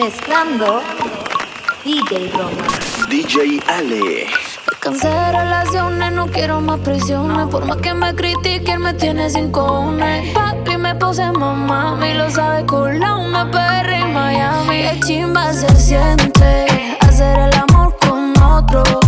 Mezclando DJ Roma. DJ Ale. Me cansé de relaciones, no quiero más prisiones. Por más que me critiquen, me tiene sin cojones. Papi, me puse mamá, me lo sabe con la una perra en Miami. El chimba se siente hacer el amor con otro.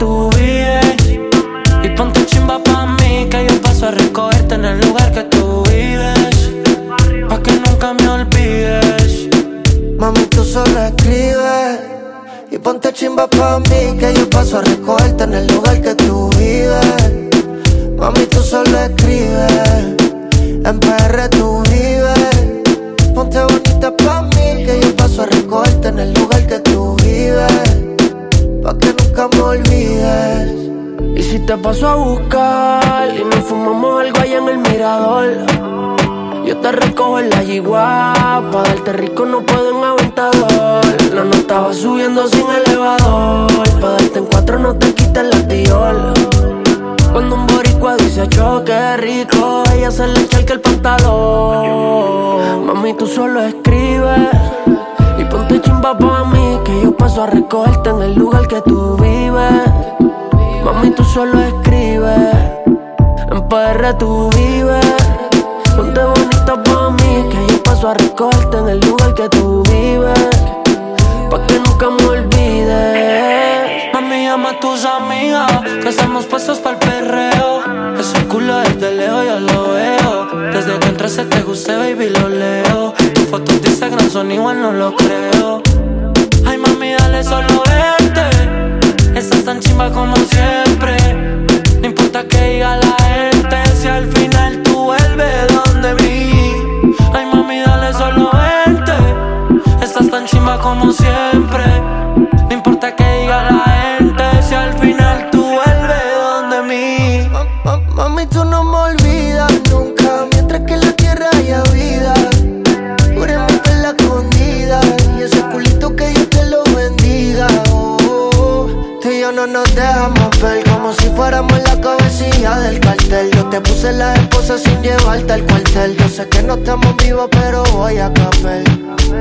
tu vida. en el lugar que tú vives. Mami, tú solo escribes. En PR tú vives. Ponte bonita pa' mí, que yo paso a recogerte en el lugar que tú vives. Pa' que nunca me olvides. Mami, llama a tus amigas, que estamos puestos para el perreo. Ese culo desde leo ya lo veo. Desde que entraste te gusté, baby, lo leo. Tus fotos de Instagram son igual, no lo creo de solo verte. Estás tan chimba como siempre. No importa que diga la gente, si al final tú vuelves donde mí. Ay, mami, dale solo verte. Estás tan chimba como siempre. No importa que diga la gente, si al final tú vuelves donde mí. Mami, tú no me Te puse la esposa sin llevarte al cuartel. Yo sé que no estamos vivos, pero voy a capel.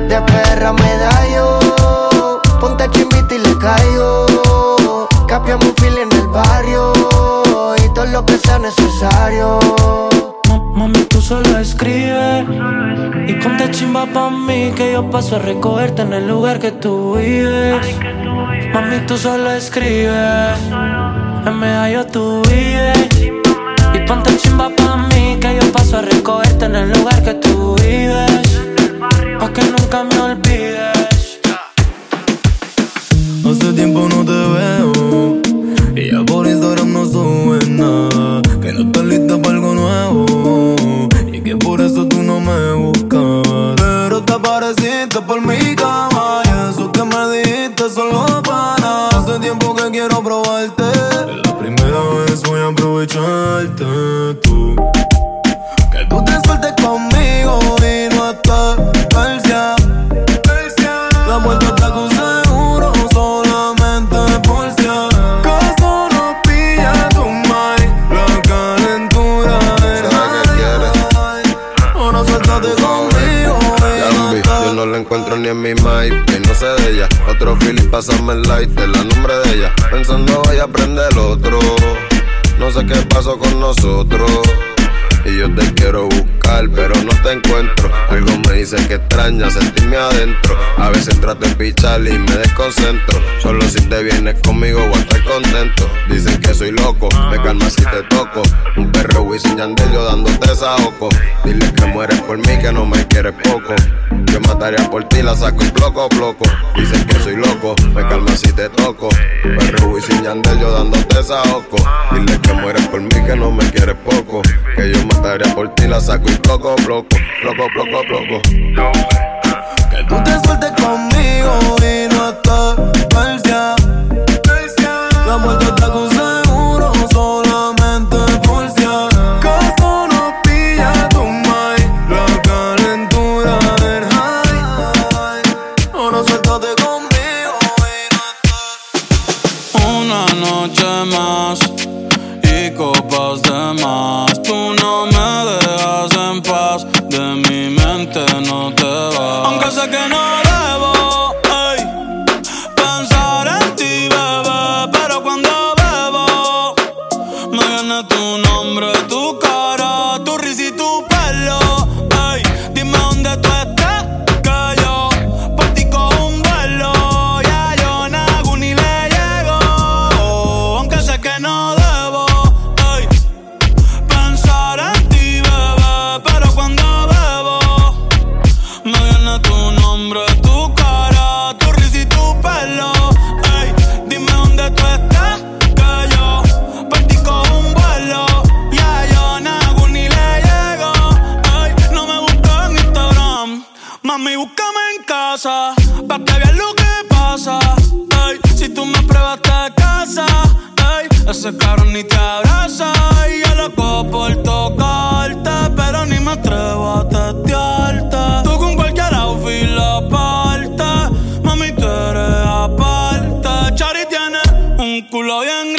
De perra me da yo, Ponte chimbita y le caigo. Capiamos un fil en el barrio. Y todo lo que sea necesario. Mami, tú solo escribes Y ponte chimba pa' mí Que yo paso a recogerte en el lugar que tú vives Mami, tú solo escribes En medio tú vives Ponte chimba pa' mí que yo paso a recogerte en el lugar que tú vives. Pa' que nunca me olvides. Hace tiempo no te veo y ya por Instagram no subes nada. Que no estás lista para algo nuevo y que por eso tú no me buscabas. Pero te apareciste por mi cama y eso que me dijiste solo para. Hace tiempo que quiero probarte. Aprovecharte tú. Que tú te sueltes conmigo y no estás persia. La vuelta está con seguro solamente por si acaso nos pilla tu mind. La calentura del high. Ahora suéltate conmigo y no estás yo no la encuentro ni en mi mind y no sé de ella. Otro feeling, pásame el light, el nombre de ella. Pensando voy a aprender otro. No sé qué pasó con nosotros. Y yo te quiero buscar, pero no te encuentro. Algo me dice que extraña sentirme adentro. A veces trato de pichar y me desconcentro. Solo si te vienes conmigo voy a estar contento. Dicen que soy loco, me calma si te toco. Un perro Wisin Yandel yo dándote saoco. Dile que mueres por mí, que no me quieres poco. Yo mataría por ti, la saco y bloco, bloco. Dicen que soy loco, me calma si te toco. Perro Wisin Yandel yo dándote saoco. Dile que mueres por mí, que no me quieres poco. Que yo mataría por ti, la saco y bloco, bloco. Bloco, bloco, bloco. Que tú te sueltes conmigo y no estás persia. La vuelta está con me pruebas te casa, ey, ese cabrón ni te abraza. Y yo loco por tocarte, pero ni me atrevo a testearte. Tú con cualquier outfit la parte, mami, tú eres aparte. Chari tiene un culo bien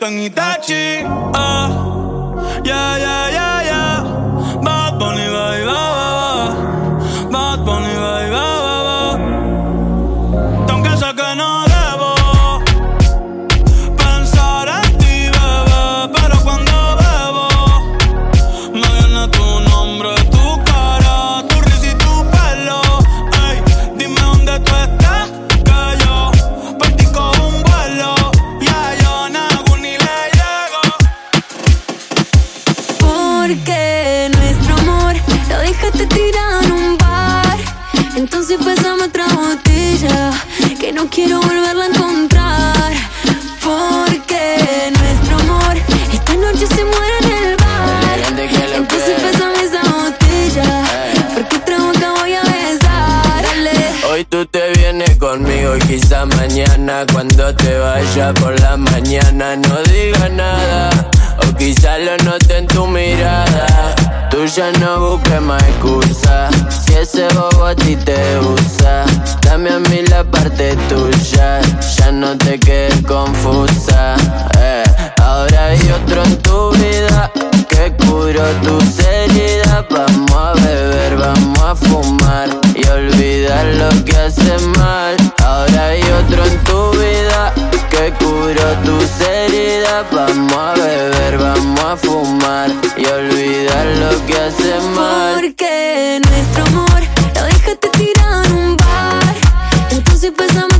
En Itachi ah. Yeah, yeah, yeah, yeah. Conmigo y quizá mañana cuando te vaya por la mañana no diga nada. O quizá lo note en tu mirada. Tú ya no busques más excusa. Si ese bobo a ti te usa, dame a mí la parte tuya. Ya no te quedes confusa. Eh. Ahora hay otro en tu vida que curó tus heridas. Vamos a beber, vamos a fumar y olvidar lo que hace mal. Ahora hay otro en tu vida que curó tus heridas. Vamos a beber, vamos a fumar y olvidar lo que hace mal. Porque nuestro amor lo dejaste tirado en un bar. Entonces pásame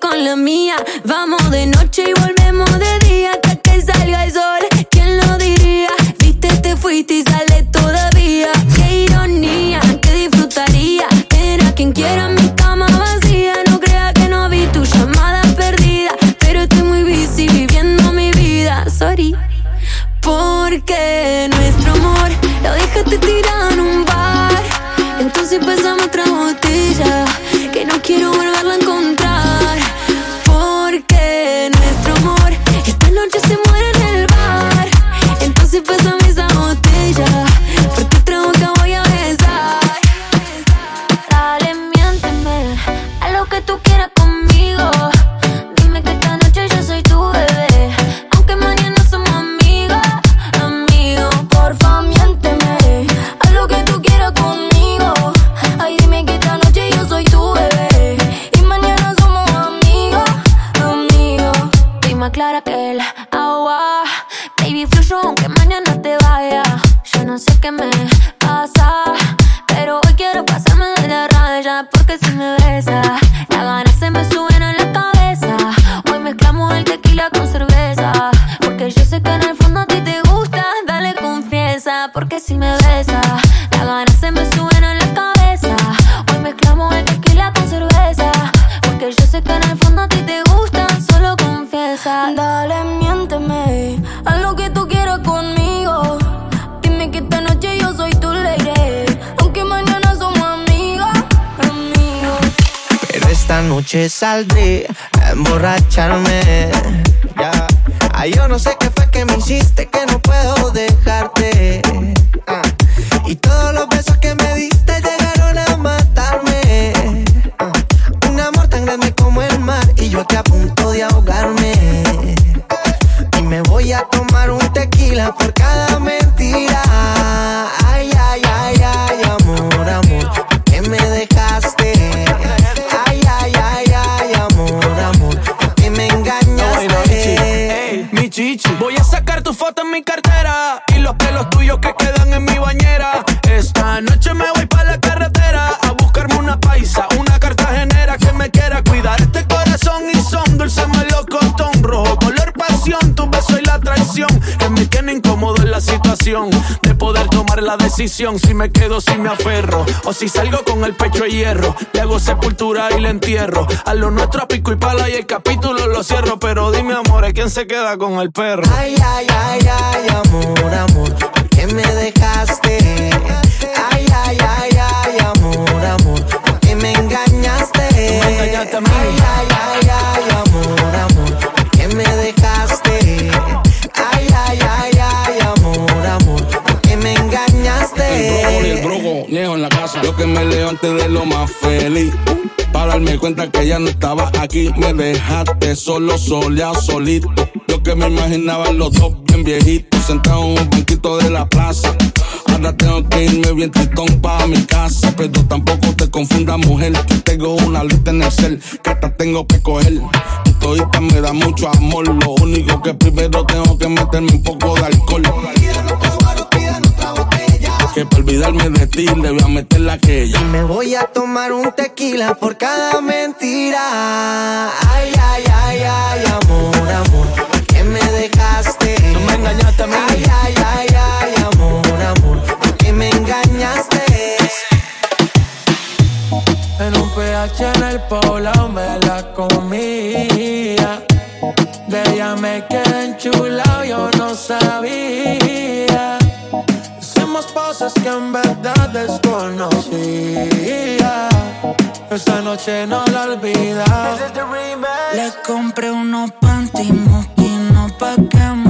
con la mía. Vamos de noche y volvemos de día hasta que salga el sol. ¿Quién lo diría? Viste, te fuiste y sale todavía. Qué ironía, que disfrutaría. Era quien quiera mi cama vacía. No crea que no vi tu llamada perdida. Pero estoy muy busy viviendo mi vida. Sorry. Porque nuestro amor lo dejaste tirado en un bar. Entonces pasamos otra botella noche saldré a emborracharme. Ay, yo no sé qué fue que me hiciste, la decisión si me quedo si me aferro o si salgo con el pecho de hierro le hago sepultura y le entierro a lo nuestro a pico y pala y el capítulo lo cierro pero dime amor ¿quién se queda con el perro? Ay, ay, ay, ay, amor, amor, ¿por qué me dejaste? Yo que me levanté de lo más feliz. Para darme cuenta que ya no estaba aquí. Me dejaste solo, soleado, solito. Yo que me imaginaba los dos bien viejitos. Sentados en un banquito de la plaza. Ahora tengo que irme bien tristón para mi casa. Pero tampoco te confundas, mujer. Que tengo una lista en el cel que hasta tengo que coger. Todita me da mucho amor. Lo único que primero tengo que meterme un poco de alcohol que para olvidarme de ti le voy a meter la aquella. Y me voy a tomar un tequila por cada mentira. Ay, ay, ay, ay, amor, amor, ¿por qué me dejaste? No me engañaste a mí. Ay, ay, ay, ay, amor, amor, ¿por qué me engañaste? En un PH en el poblado me la comía. De ella me quedé enchulado, yo no sabía cosas que en verdad desconocía. Esta noche no la olvida. Le compré unos panty moquinos pa' que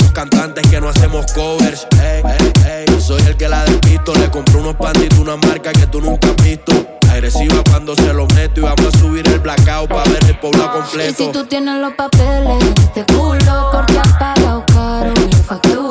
cantantes que no hacemos covers. Soy el que la despisto, le compré unos panditos, una marca que tú nunca has visto. Agresiva cuando se lo meto y vamos a subir el blackout para ver el pueblo completo. Y si tú tienes los papeles, te culo porque has pagado caro factura.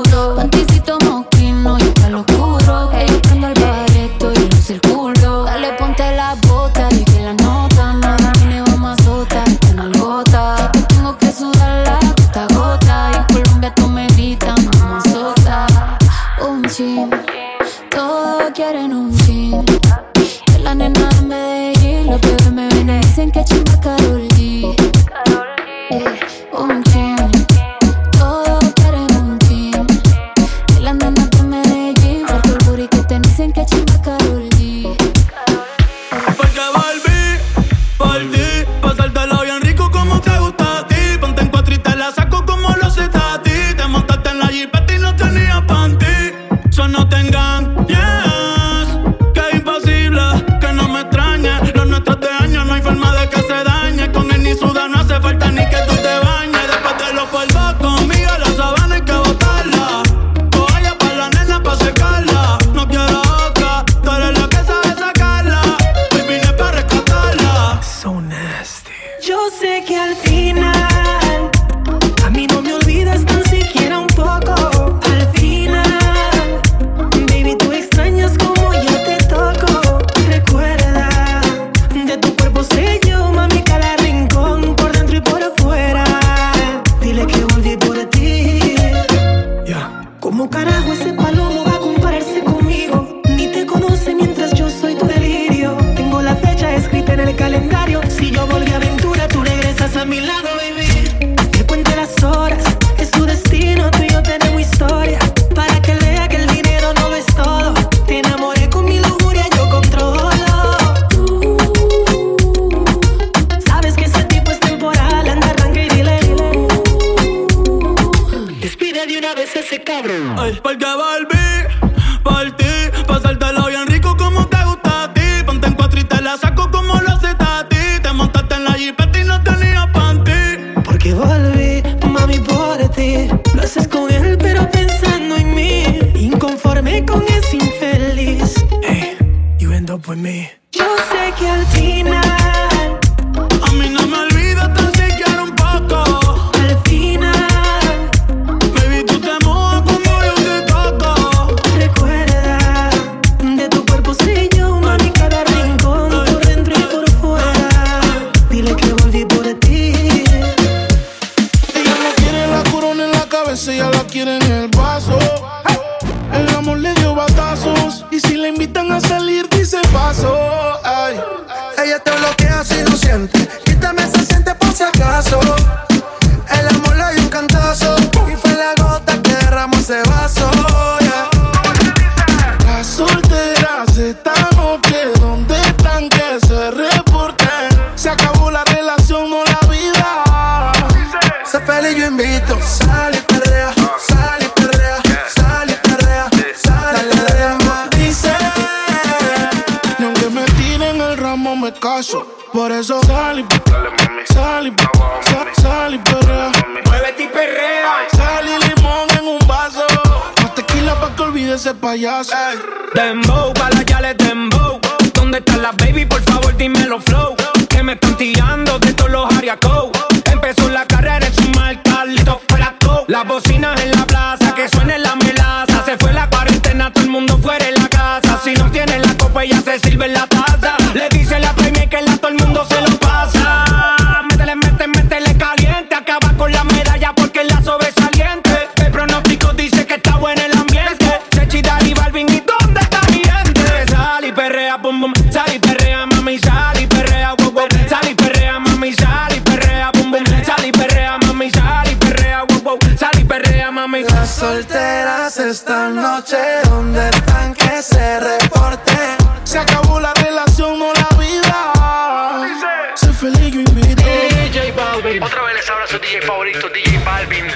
Y sal, sal y perrea. Muévete y perrea. Sal y limón en un vaso. Más tequila pa' que olvide ese payaso. Dembow, pa' la yales dembow. ¿Dónde están las baby? Por favor, dímelo flow. Que me están tirando de todos los ariacos. Empezó la carrera en su marca, listo fuera todo. Las bocinas en la plaza, que suene la melaza. Se fue la cuarentena, todo el mundo fuera en la casa. Si no tiene la copa, ya se sirve en la taza. Esta noche, ¿dónde están que se reporten? Se acabó la relación, no la vida. Sé feliz, yo invito. DJ Balvin. Otra vez les habla su DJ favorito, DJ Balvin.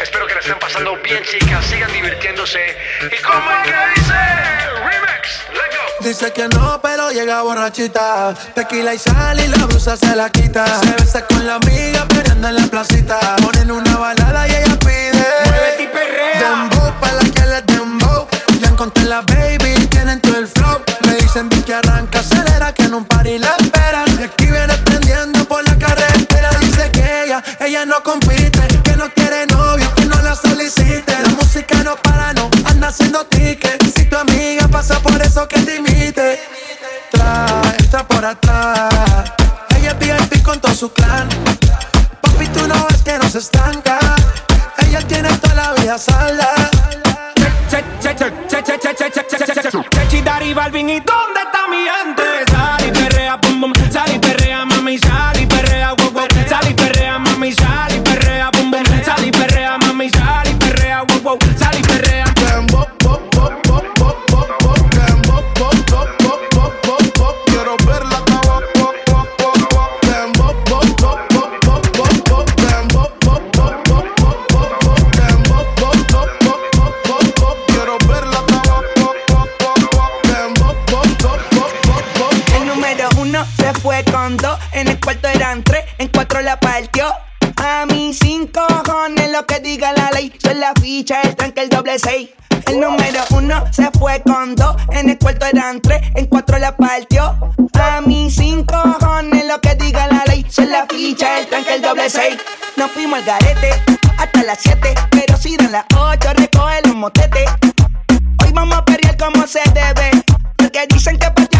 Espero que la estén pasando bien, chicas. Sigan divirtiéndose. ¿Y cómo es que dice? Dice que no, pero llega borrachita. Tequila y sal y la blusa se la quita. Se besa con la amiga, peleando en la placita. Ponen una balada y ella pide. Muévete y perrea. Dembow, pa' la que les dembow. Ya encontré la baby, tienen todo el flow. Me dicen que arranca, acelera, que en un party la esperan. Y aquí viene prendiendo por la carretera. Dice que ella, ella no compite, que no quiere novio, que no la solicite. La música no para, no anda haciendo tickets. Si tu amiga pasa por eso que te por atrás. Ella es VIP con todo su clan. Papi, tú no ves que no se estanca. Ella tiene toda la vida salda. Chechi, Dari, Balvin, ¿y dónde está mi gente? Sal y perrea, bum, bum. Sal y perrea, mami, en el cuarto eran tres, en cuatro la partió. A mí cinco cojones lo que diga la ley, son la ficha, el tranque, el doble seis. El número uno se fue con dos, en el cuarto eran tres, en cuatro la partió. A mí cinco cojones lo que diga la ley, son la ficha, el tranque, el doble seis. Nos fuimos al garete hasta las siete, pero si dan las ocho recoge los motetes. Hoy vamos a perrear como se debe. Porque dicen que nueve.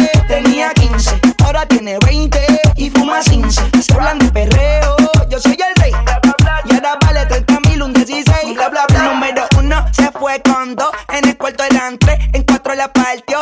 En el cuarto eran tres, en cuatro la partió.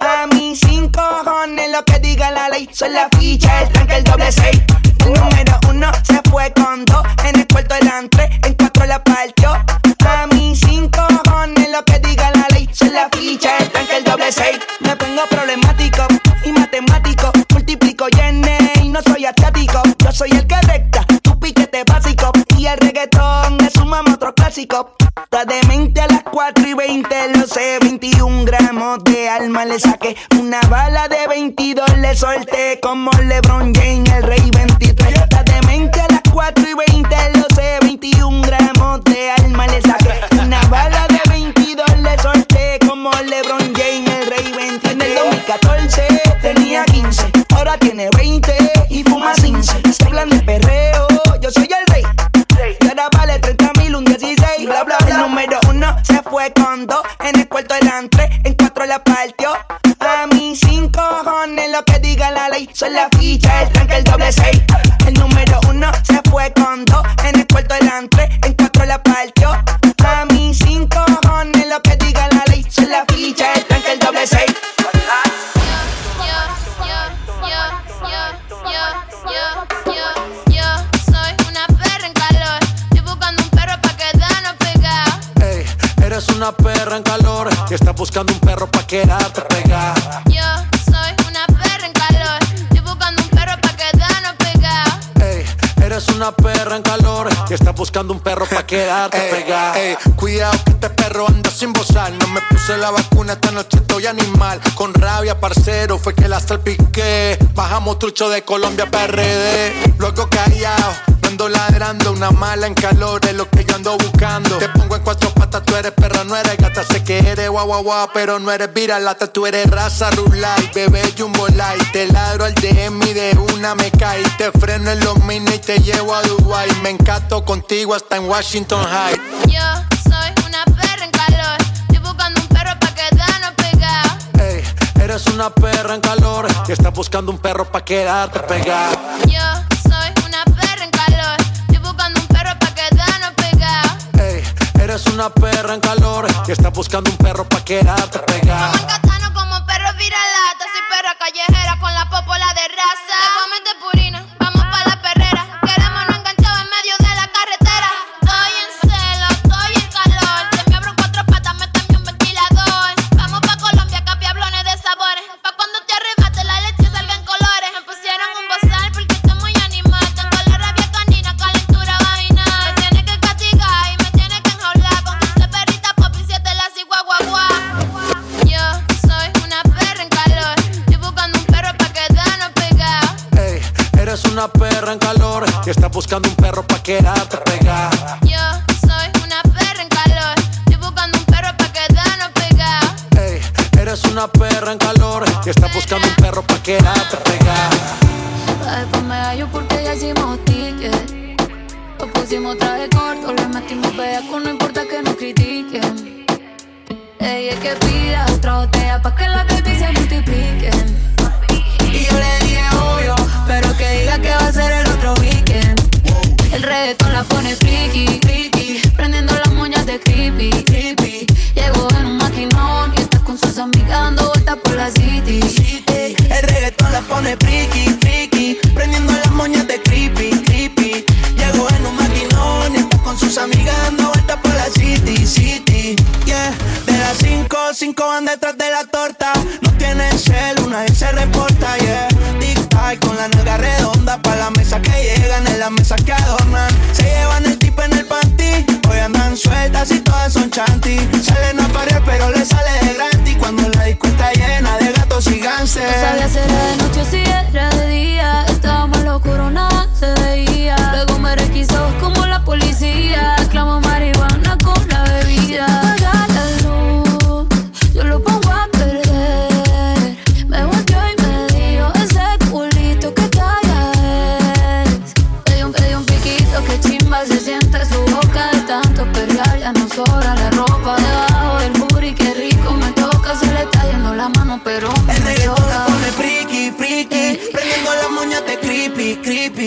A mí cinco cojones lo que diga la ley. Son la ficha, el tranque, el doble seis. El número uno se fue con dos. En el cuarto eran tres, en cuatro la partió. A mí cinco cojones lo que diga la ley. Son la ficha, el tranque, el doble seis. Me pongo problemático y matemático. Multiplico y y no soy asiático. Yo soy el que recta, el reggaetón es un mamo otro clásico. Está demente a las 4 y 20, lo sé. 21 gramos de alma le saqué. Una bala de 22 le solté. Como LeBron James, el rey 23. Está demente a las 4 y 20, lo sé. 21 gramos de alma le saqué. Una bala Son la ficha, el tranque, el doble seis. El número uno se fue con dos. En el cuarto delante, en cuatro la partió. A mí cinco cojones lo que diga la ley. Son la ficha, el tranque, el doble seis. Yo soy una perra en calor. Estoy buscando un perro pa' quedarnos pegados. Ey, eres una perra en calor y estás buscando un perro pa' quedarte pegada. Estás buscando un perro pa' quedarte pegada. Ey, cuidado que este perro anda sin bozar. No me puse la vacuna, esta noche estoy animal. Con rabia, parcero, fue que la salpiqué. Bajamos trucho de Colombia PRD. Luego callado, ando ladrando. Una mala en calor es lo que yo ando buscando. Te pongo en cuatro patas, tú eres perra, no eres gata. Sé que eres guau guau guau, pero no eres viralata. Tú eres raza rulay, bebé jumbo light. Te ladro al DM y de una me cae. Te freno en los mini y te llevo a Dubai. Me encanto contigo hasta en Washington High. Yo soy una perra en calor. Estoy buscando un perro pa' quedarnos pegados. Ey, eres una perra en calor y estás buscando un perro pa' quedarte pegada. Yo soy una perra en calor. Estoy buscando un perro pa' quedarnos pegados. Ey, eres una perra en calor y estás buscando un perro pa' quedarte pegada. Catano como perro viralata. Soy perra callejera con la popola de raza. Te purina, vamos pa' una perra en calor y estás buscando un perro pa' quedarte pegada. Yo soy una perra en calor. Estoy buscando un perro pa' quedarnos pegados. Ey, eres una perra en calor y estás buscando un perro pa' quedarte pegada. Después me hallo porque ya hicimos ticket. Lo pusimos traje corto, le metimos bellaco, no importa que nos critiquen. Ella es que pida otra botella pa' que la baby se la pone friki, friki, prendiendo las moñas de creepy, creepy. Llegó en un maquinón y está con sus amigas dando vueltas por la city. Ey, El reggaetón la pone friki, friki, prendiendo las moñas de creepy, creepy. Llegó en un maquinón y está con sus amigas dando vueltas por la city, city. Yeah, de las cinco, cinco van detrás de la torta. No tienen cel, una vez se reporta, yeah. Llegan, en la mesa que adornan. Se llevan el tipo en el panty, hoy andan sueltas y todas son chanty. Salen a parir pero le sale de gratis cuando la disco llena de gatos y ganses. No sabía si era de noche si era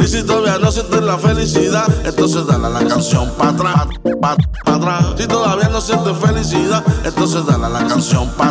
Y si todavía no sientes la felicidad, entonces dale a la canción para atrás, pa, atrás. Si todavía no sientes felicidad, entonces dale a la canción para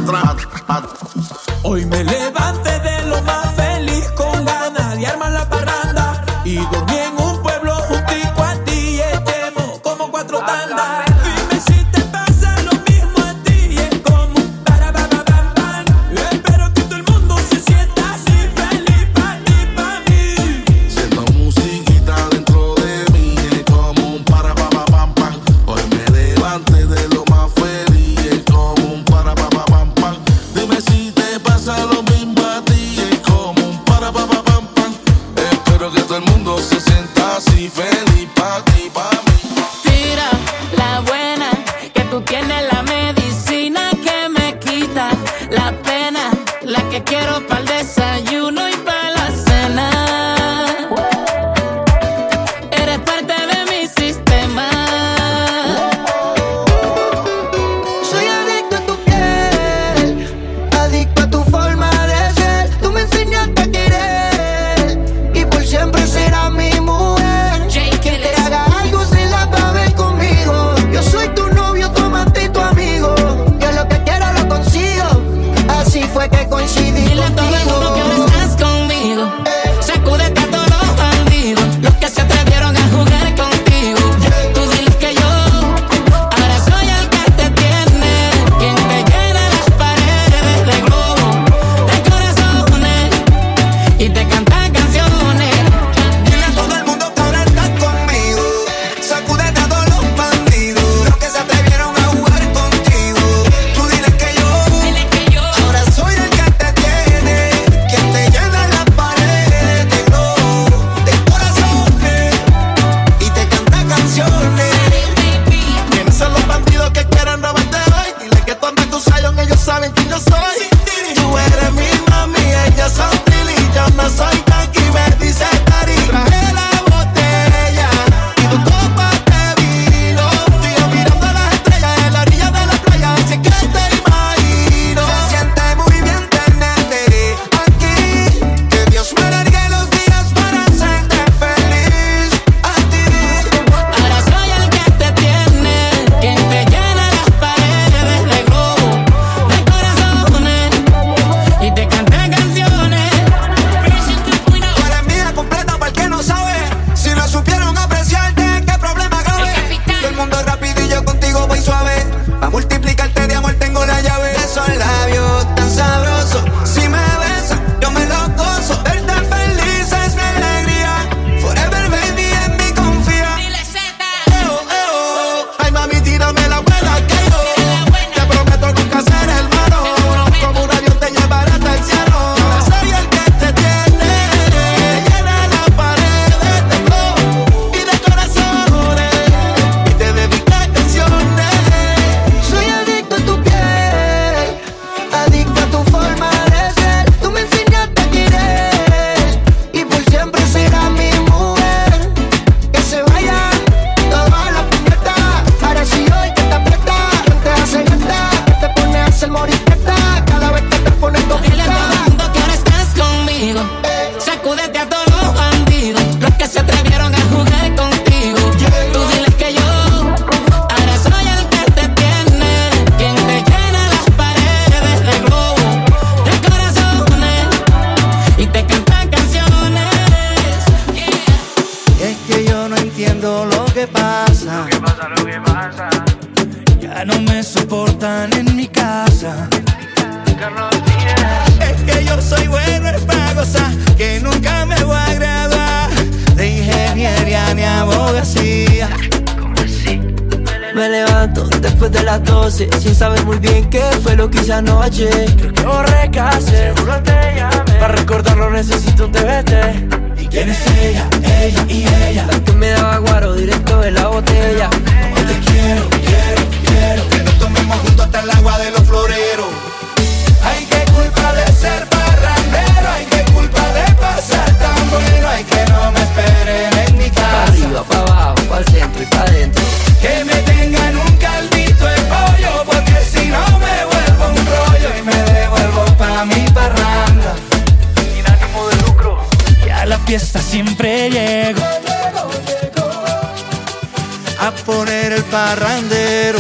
poner el parrandero.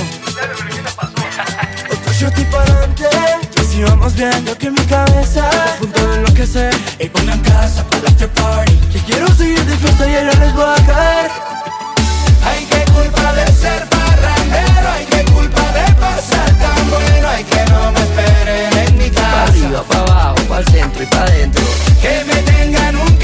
Otro shot y para adelante. Y si vamos viendo que mi cabeza está a punto de enloquecer. Y pongan casa para el after party. Que quiero seguir de fiesta y ya les voy a caer. Hay que culpa de ser parrandero. Hay que culpa de pasar tan bueno. Hay que no me esperen en mi Pa' casa. arriba, pa' abajo, pa' el centro y pa' adentro. Que me tengan un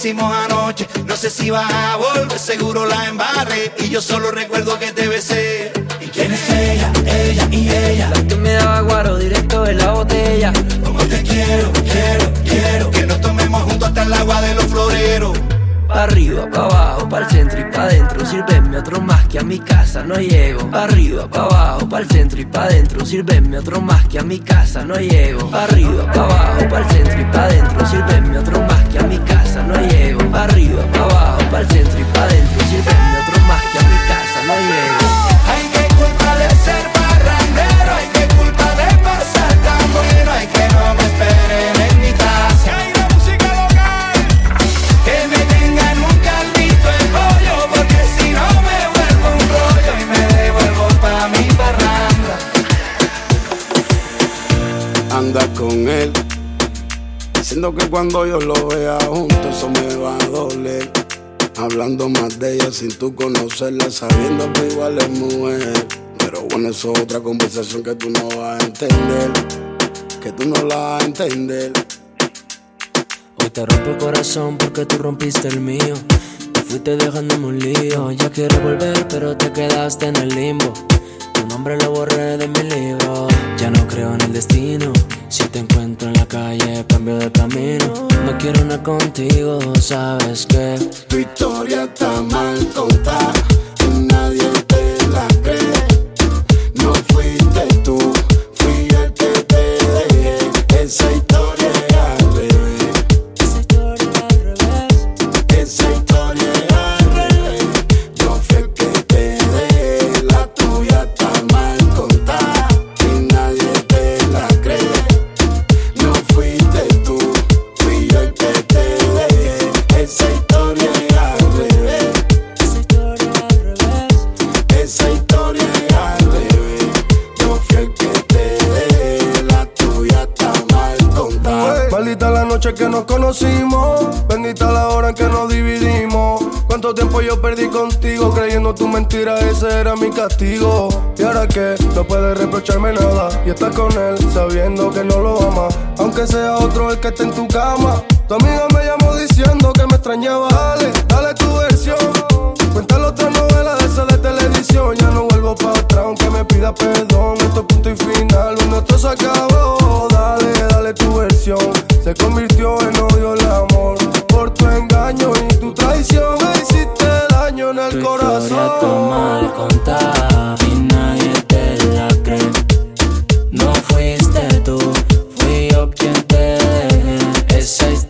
hicimos anoche. No sé si vas a volver, seguro la embarré. Y yo solo recuerdo que te besé. ¿Y quién es ella? Ella y ella. La que me daba guaro directo de la botella. Como te quiero, quiero, quiero. Que nos tomemos juntos hasta el agua de los floreros. Pa' arriba, pa' abajo, pa' el centro y pa' adentro. Sírveme otro más que a mi casa no llego. Pa' arriba, pa' abajo, pa' el centro y pa' adentro. Sírveme otro más que a mi casa no llego. Pa' arriba, pa' abajo, pa' el centro y pa' adentro. Sírveme otro más que a mi casa no llego. Pa' arriba, pa' abajo, pa' el centro y pa' adentro. Sírveme otro más que a mi casa no llego. Cuando yo lo vea juntos eso me va a doler. Hablando más de ella sin tú conocerla, sabiendo que igual es mujer. Pero bueno, eso es otra conversación que tú no vas a entender. Que tú no la vas a entender. Hoy te rompo el corazón porque tú rompiste el mío. Te fuiste dejándome un lío. Ya quiero volver, pero te quedaste en el limbo. Tu nombre lo borré de mi libro. Ya no creo en el destino. Si te encuentro calle, cambio de camino. No quiero nada contigo, sabes que. Tu historia está mal contada Cuánto tiempo yo perdí contigo creyendo tu mentira, ese era mi castigo. Y ahora que no puedes reprocharme nada y estás con él sabiendo que no lo ama, aunque sea otro el que esté en tu cama. Tu amiga me llamó diciendo que me extrañaba, dale, dale tu versión. Cuéntale otra novela Ya no vuelvo para atrás aunque me pida perdón. Esto es punto y final, nuestro se acabó. Dale, dale tu versión. Se convirtió en odio el amor. Por tu engaño y tu traición me hiciste daño en el Tu corazón. está mal contada y nadie te la cree. No fuiste tú, fui yo quien te dejé. Esa historia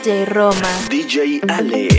DJ Roma. DJ Ale.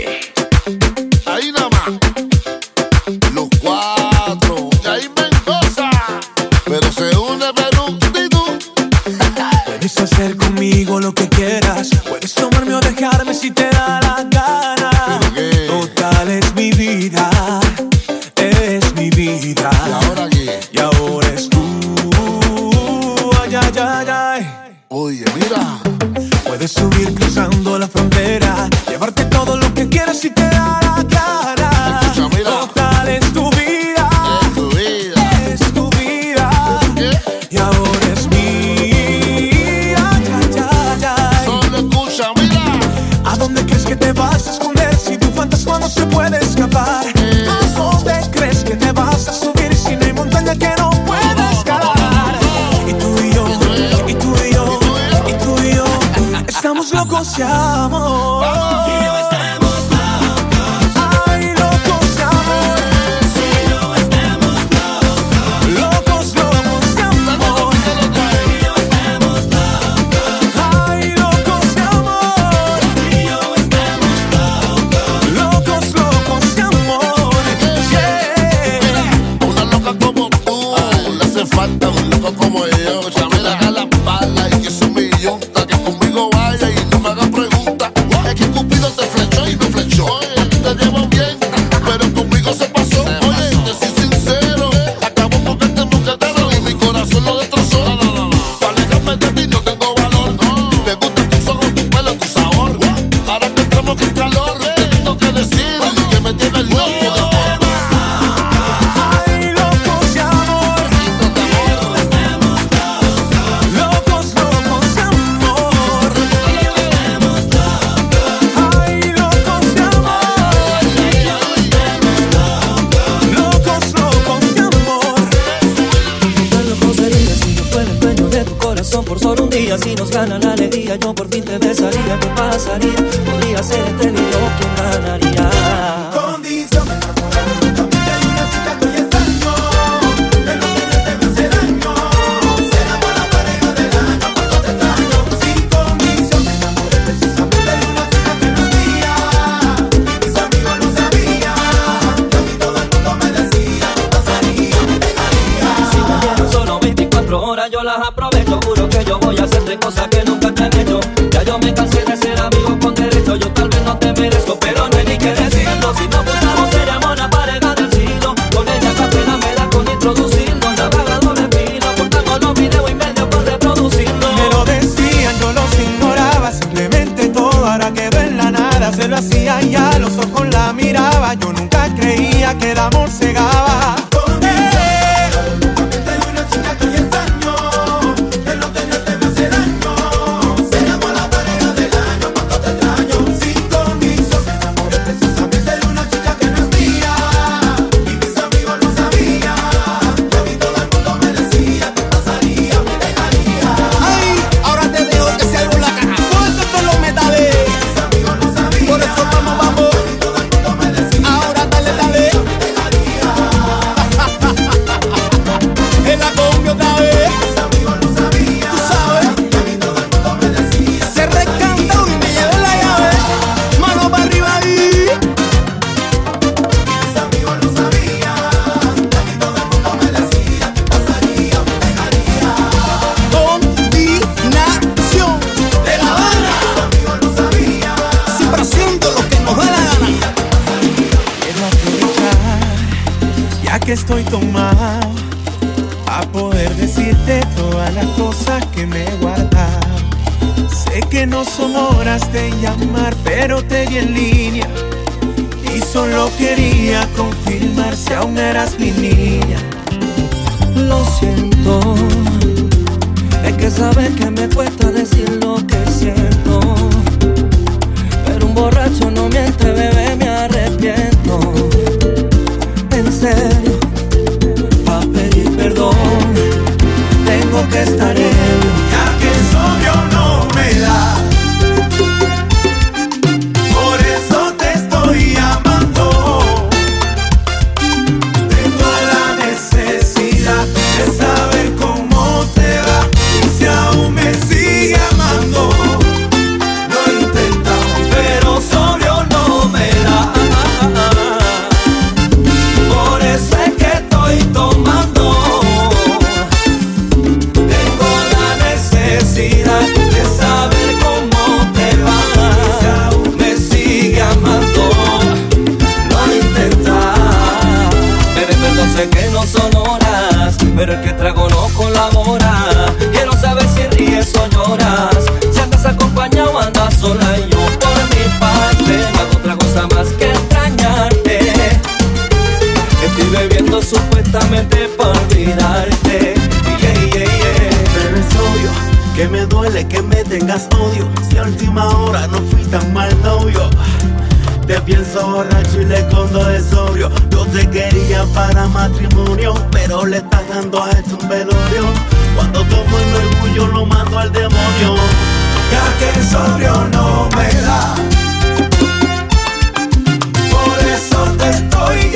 estoy tomado a poder decirte todas las cosas que me he guardado. Sé que no son horas de llamar, pero te di en línea. Y solo quería confirmar si aún eras mi niña. Lo siento, es que sabes que me cuesta decir lo que siento. Pero un borracho no miente, bebé, me arrepiento. estaré. odio. Si a última hora no fui tan mal novio. Te pienso borracho y le condo de sobrio. Yo te quería para matrimonio, pero le estás dando a esto un velorio. Cuando tomo el orgullo lo mando al demonio. Ya que el sobrio no me da. Por eso te estoy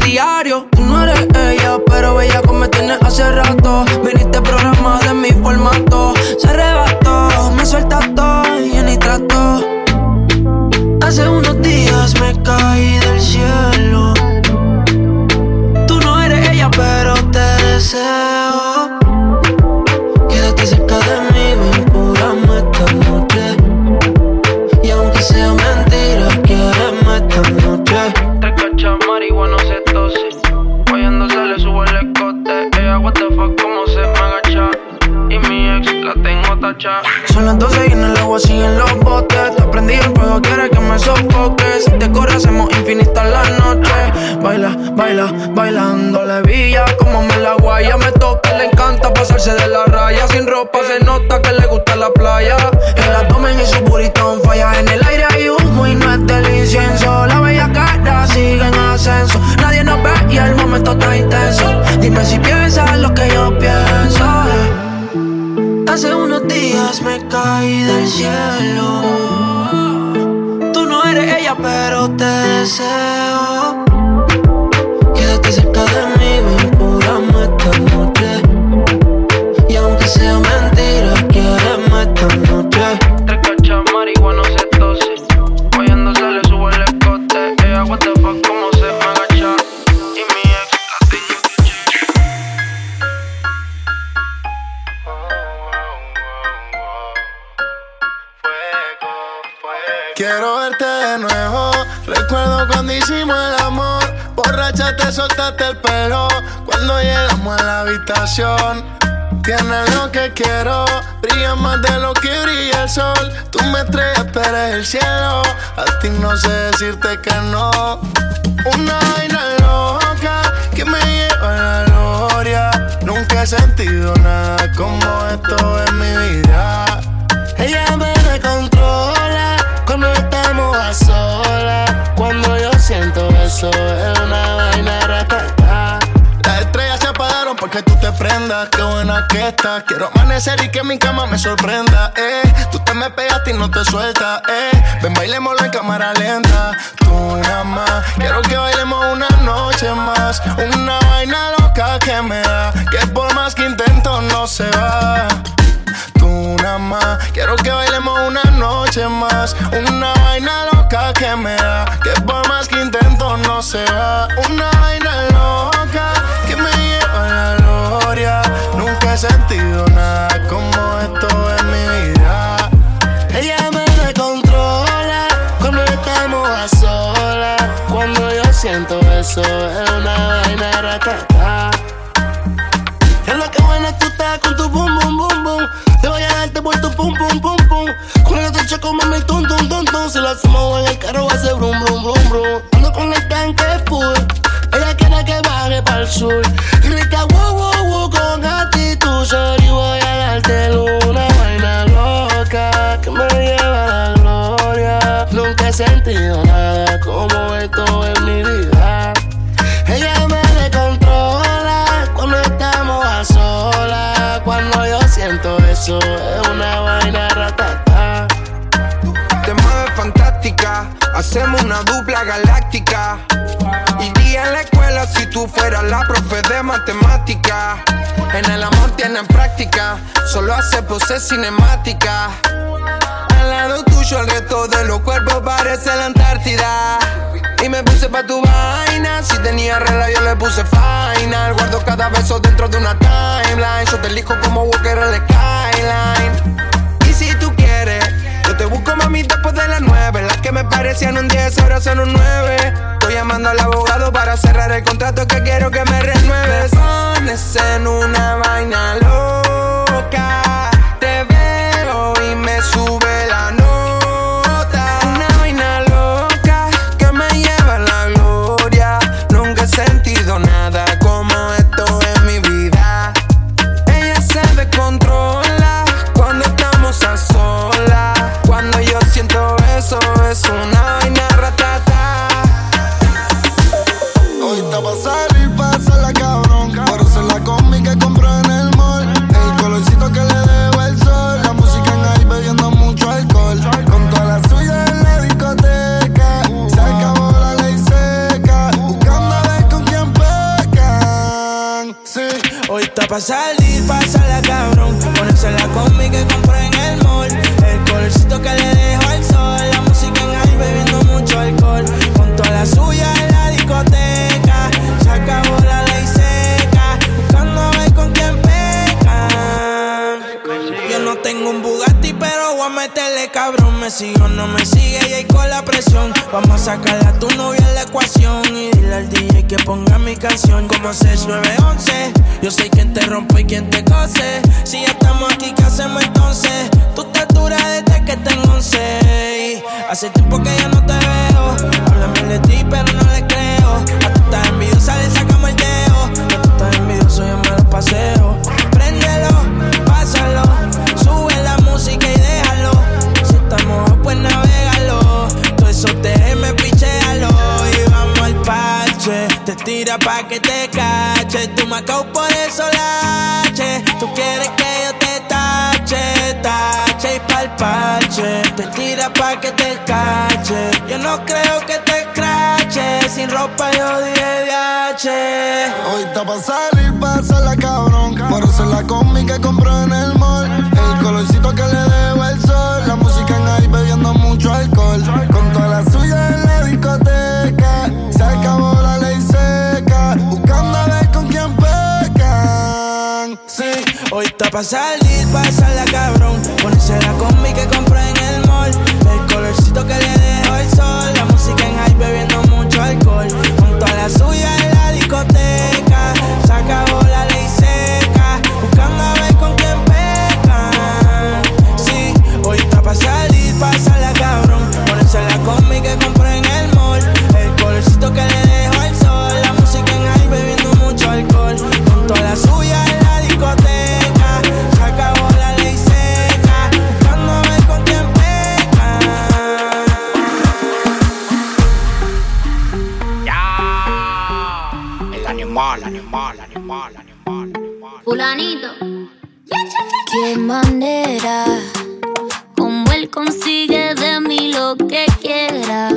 diario. Tú no eres ella pero como me tienes hace rato pasarse de la raya. Sin ropa se nota que le gusta la playa. El abdomen y su buritón falla. En el aire hay humo y no es del incienso. La bella cara sigue en ascenso. Nadie nos ve y el momento está intenso. Dime si piensas lo que yo pienso. Hace unos días me caí del cielo. Tú no eres ella, pero te deseo. Tienes lo que quiero. Brilla más de lo que brilla el sol. Tú me estrellas, pero es el cielo. A ti no sé decirte que no. Una vaina loca que me lleva a la gloria. Nunca he sentido nada como esto en mi vida. Ella me controla cuando estamos a solas. Cuando yo siento eso, es una vaina ratata. Porque tú te prendas. Qué buena que estás. Quiero amanecer y que mi cama me sorprenda. Eh. Tú te me pegaste y no te sueltas. Eh. Ven, bailémoslo en cámara lenta. Tú nada más. Quiero que bailemos una noche más. Una vaina loca que me da. Que por más que intento no se va tú nada más. Quiero que bailemos una noche más. Una vaina loca que me da. Que por más que intento no se va. Una vaina loca Nunca he sentido nada como esto en mi vida. Ella me descontrola cuando estamos a solas. Cuando yo siento eso, es una vaina ratata. Es lo que buena tú estás con tu boom, boom, boom, boom. Te voy a darte por tu pum, pum, pum, pum. Con el techo como mi tum, tum, tum, tum. Si lo hacemos en el carro va a ser brum, brum, brum, brum. Ando con el tanque full. Ella quiere que baje para el sur. Grita wow, wow, actitud. Sorry, voy a darte una vaina loca que me lleva a sentido nada como esto en mi vida. Ella me descontrola cuando estamos a solas. Cuando yo siento eso, es una vaina ratata. Hacemos una dupla galáctica. Iría en la escuela si tú fueras la profe de matemática. En el amor tienen práctica, solo hace poses cinemática. Al lado tuyo el resto de los cuerpos parece la Antártida. Y me puse pa' tu vaina, si tenía regla yo le puse final. Guardo cada beso dentro de una timeline. Yo te elijo como Walker en la skyline. Parecían un 10 ahora son un 9. Estoy llamando al abogado para cerrar el contrato que quiero que me renueves. Pones en una vaina loca. Te veo y me sube pa' salir, la cabrón. Ponerse la combi que compré en el mall. El colorcito que le dejo al sol. La música en high bebiendo mucho alcohol. Con toda la suya en la discoteca. Se acabó la ley seca. Buscando a ver con quién pecan. Yo no tengo un Bugatti, pero voy a meterle cabrón. Me sigo no me sigue Vamos a sacar a tu novia la ecuación. Y dile al DJ que ponga mi canción como 6911. Yo sé quién te rompe y quién te cose. Si ya estamos aquí, ¿qué hacemos entonces? Tú te duras desde que tengo 11. Hace tiempo que ya no te veo. Háblame de ti, pero no le creo. A tú estás envidiosa, le sacamos el dedo. A tú estás envidioso, yo me lo paseo. Te tira pa' que te cache. Tú me por eso lache. Tú quieres que yo te tache, tache y pa'l parche. Te tira pa' que te cache. Yo no creo que te crache. Sin ropa yo diré viaje. Hoy está pa' salir, la cabrón. Por hacer la combi que compré en el mall. El colorcito que le dejo el sol. La música en ahí bebiendo mucho alcohol. Está pa' salir, la cabrón. Ponerse la combi que compré en el mall. El colorcito que le manera, como él consigue de mí lo que quiera.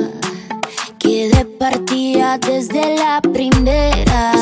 Que de partida desde la primera.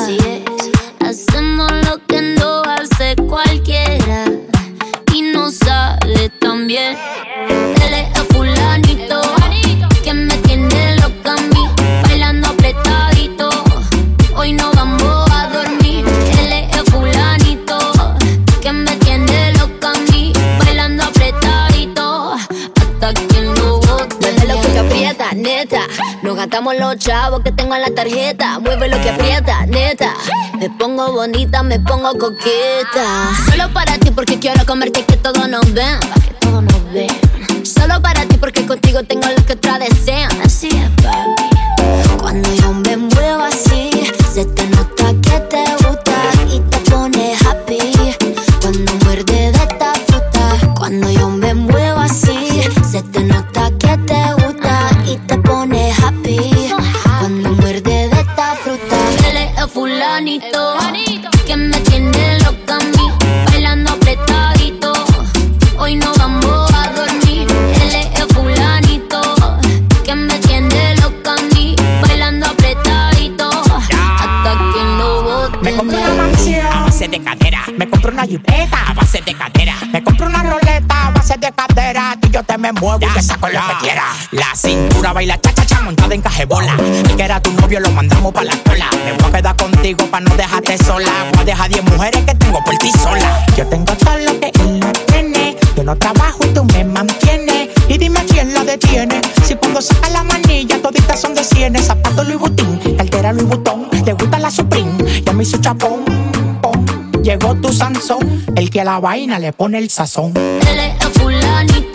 Nos gastamos los chavos que tengo en la tarjeta. Mueve lo que aprieta, neta. Me pongo bonita, me pongo coqueta. Solo para ti porque quiero comerte que todo nos ven. Que todo nos ven. Solo para ti porque contigo tengo lo que otra desean. Así es, baila cha cha cha montada en cajebola. El que era tu novio lo mandamos pa' la cola. Me voy a quedar contigo pa' no dejarte sola. Voy a dejar 10 mujeres que tengo por ti sola. Yo tengo todo lo que él no tiene. Yo no trabajo y tú me mantienes. Y dime quién lo detiene. Si cuando saca la manilla toditas son de cienes. Zapato Louis Vuitton, cartera Louis Vuitton. Le gusta la Supreme, ya me hizo chapón. Llegó tu Sansón, el que a la vaina le pone el sazón. Él el fulanito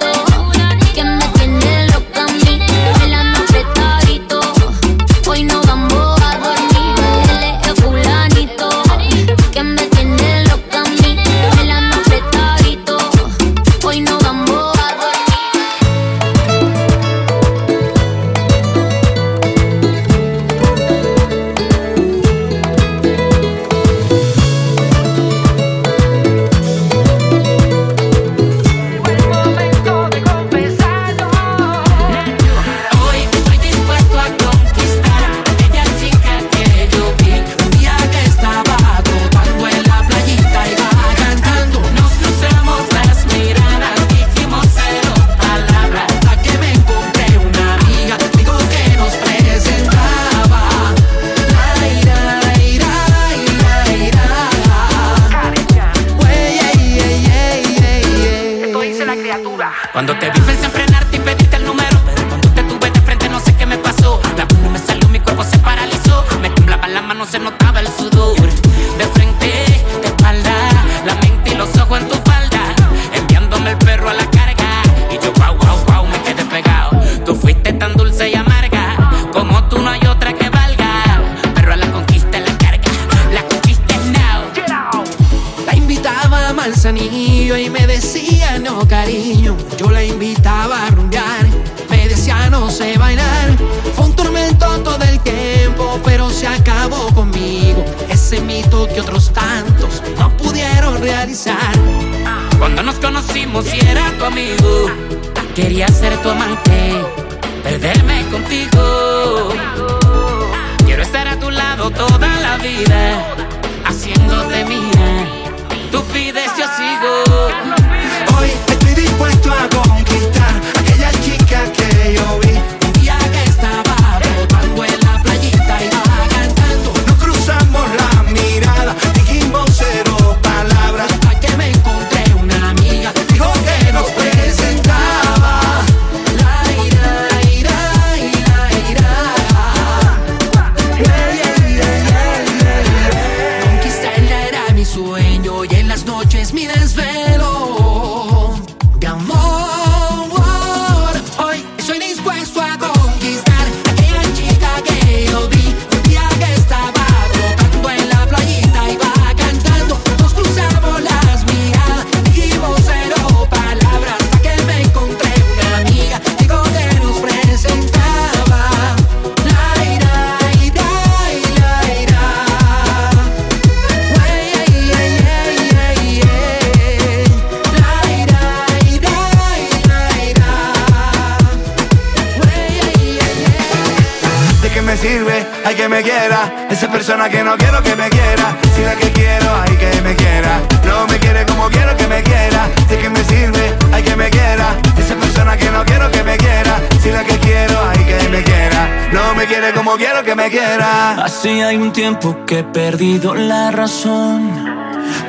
que quiero que me quiera Si la que quiero, hay que me quiera No me quiere como quiero que me quiera ¿De qué me sirve? Hay que me quiera Esa persona que no quiero que me quiera Si la que quiero, hay que me quiera No me quiere como quiero que me quiera Hace hay un tiempo que he perdido la razón.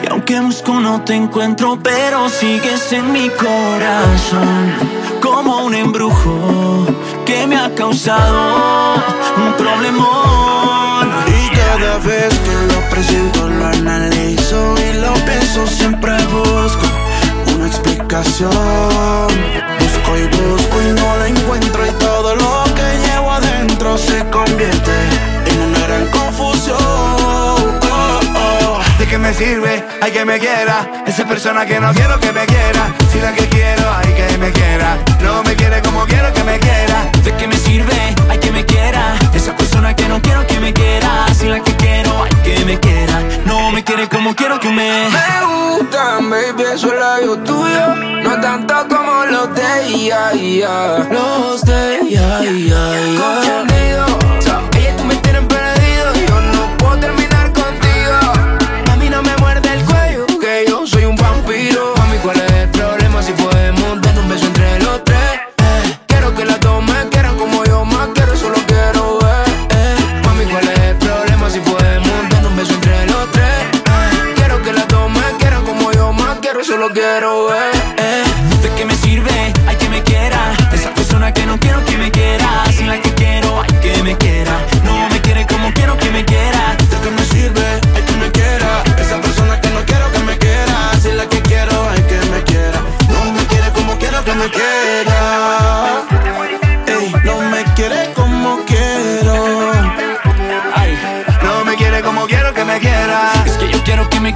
Y aunque busco no te encuentro, pero sigues en mi corazón. Como un embrujo que me ha causado un problemón. Cada vez que lo presento lo analizo y lo pienso siempre busco una explicación. Busco y busco y no la encuentro y todo lo que llevo adentro se convierte en una gran confusión. ¿De qué me sirve? Hay que me quiera Esa persona que no quiero que me quiera Si la que quiero, hay que me quiera No me quiere como quiero que me quiera ¿De qué me sirve? Hay que me quiera. Esa persona que no quiero que me quiera. Si la que quiero, hay que me quiero que me. Me gustan, baby, eso es labio tuyo. No tanto como los de IA, IA. Los de ella quiero, solo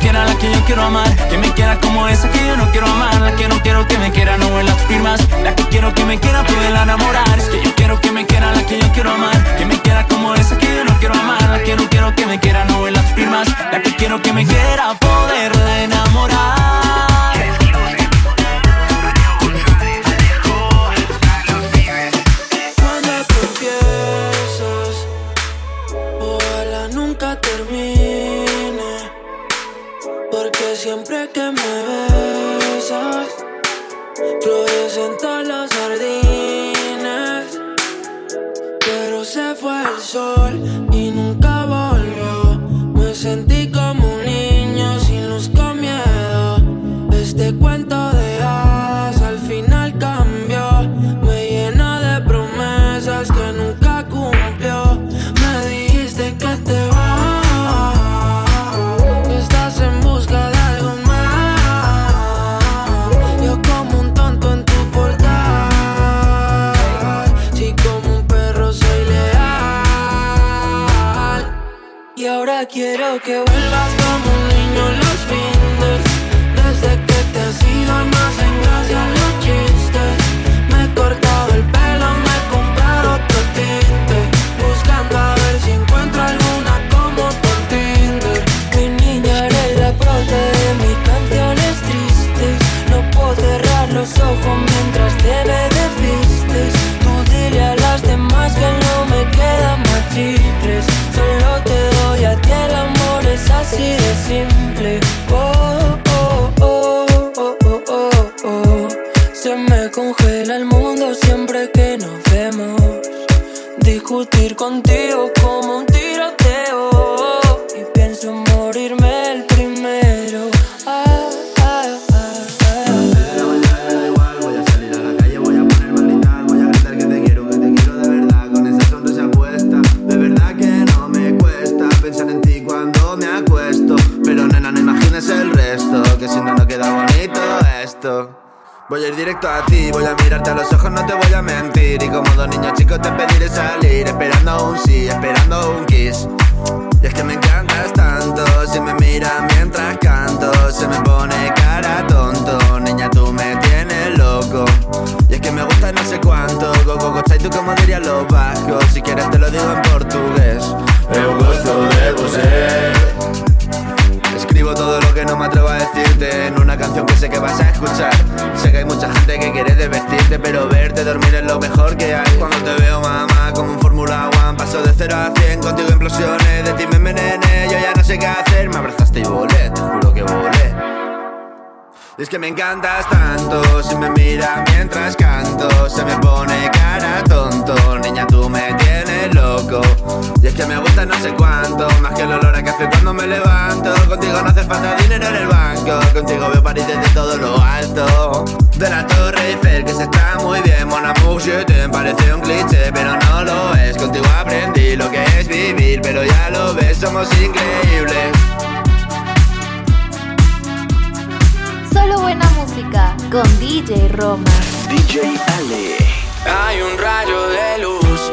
quiera la que yo quiero amar. Que me quiera como esa que yo no quiero amar. La que no quiero que me quiera, no en las firmas. La que quiero que me quiera, poderla enamorar. Es que yo quiero que me quiera la que yo quiero amar. Que me quiera como esa que yo no quiero amar. La que no quiero que me quiera, no en las firmas. La que quiero que me quiera, te me. Tú dile a las demás que no me quedan más chicles. Solo te doy a ti el amor, es así de simple. Oh, oh, oh, oh, oh, oh, oh. Se me congela el mundo siempre que nos vemos. Discutir contigo Voy a ir directo a ti, voy a mirarte a los ojos, no te voy a mentir. Y como dos niños chicos te pediré salir, esperando un sí, esperando un kiss. Y es que me encantas tanto, si me miras mientras canto, se me pone cara tonto. Niña, tú me tienes loco. Y es que me gusta no sé cuánto, go go go, tú como dirían los vascos. Si quieres te lo digo en portugués. Eu gosto de você. Que no me atrevo a decirte en una canción que sé que vas a escuchar. Sé que hay mucha gente que quiere desvestirte, pero verte dormir es lo mejor que hay. Cuando te veo, mamá, como un Fórmula One, paso de 0 a 100, contigo implosiones, de ti me envenené, yo ya no sé qué hacer. Me abrazaste y volé, te juro que volé. Es que me encantas tanto, si me miras mientras canto, se me pone cara tonto, niña tú me loco. Y es que me gusta no sé cuánto, más que el olor a café cuando me levanto. Contigo no hace falta dinero en el banco, contigo veo París desde todo lo alto. De la Torre Eiffel que se está muy bien, Mon amour, je te parece un cliché, pero no lo es. Contigo aprendí lo que es vivir, pero ya lo ves, somos increíbles. Solo buena música con DJ Roma. DJ Ale. Hay un rayo de luz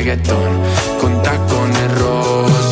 reggaetón con tacones rojos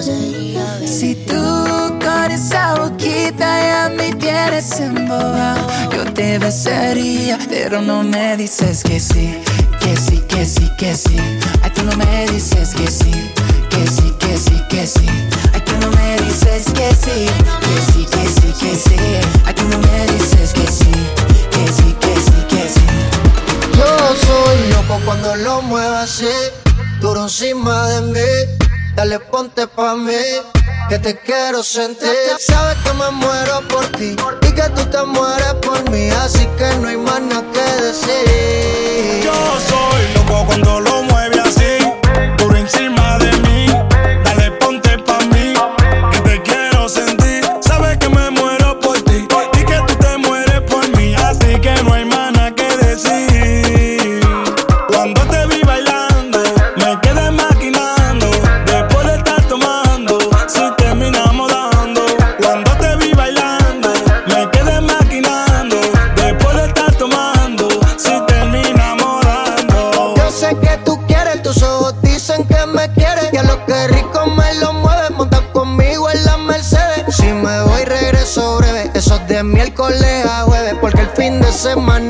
cause of you. presente semana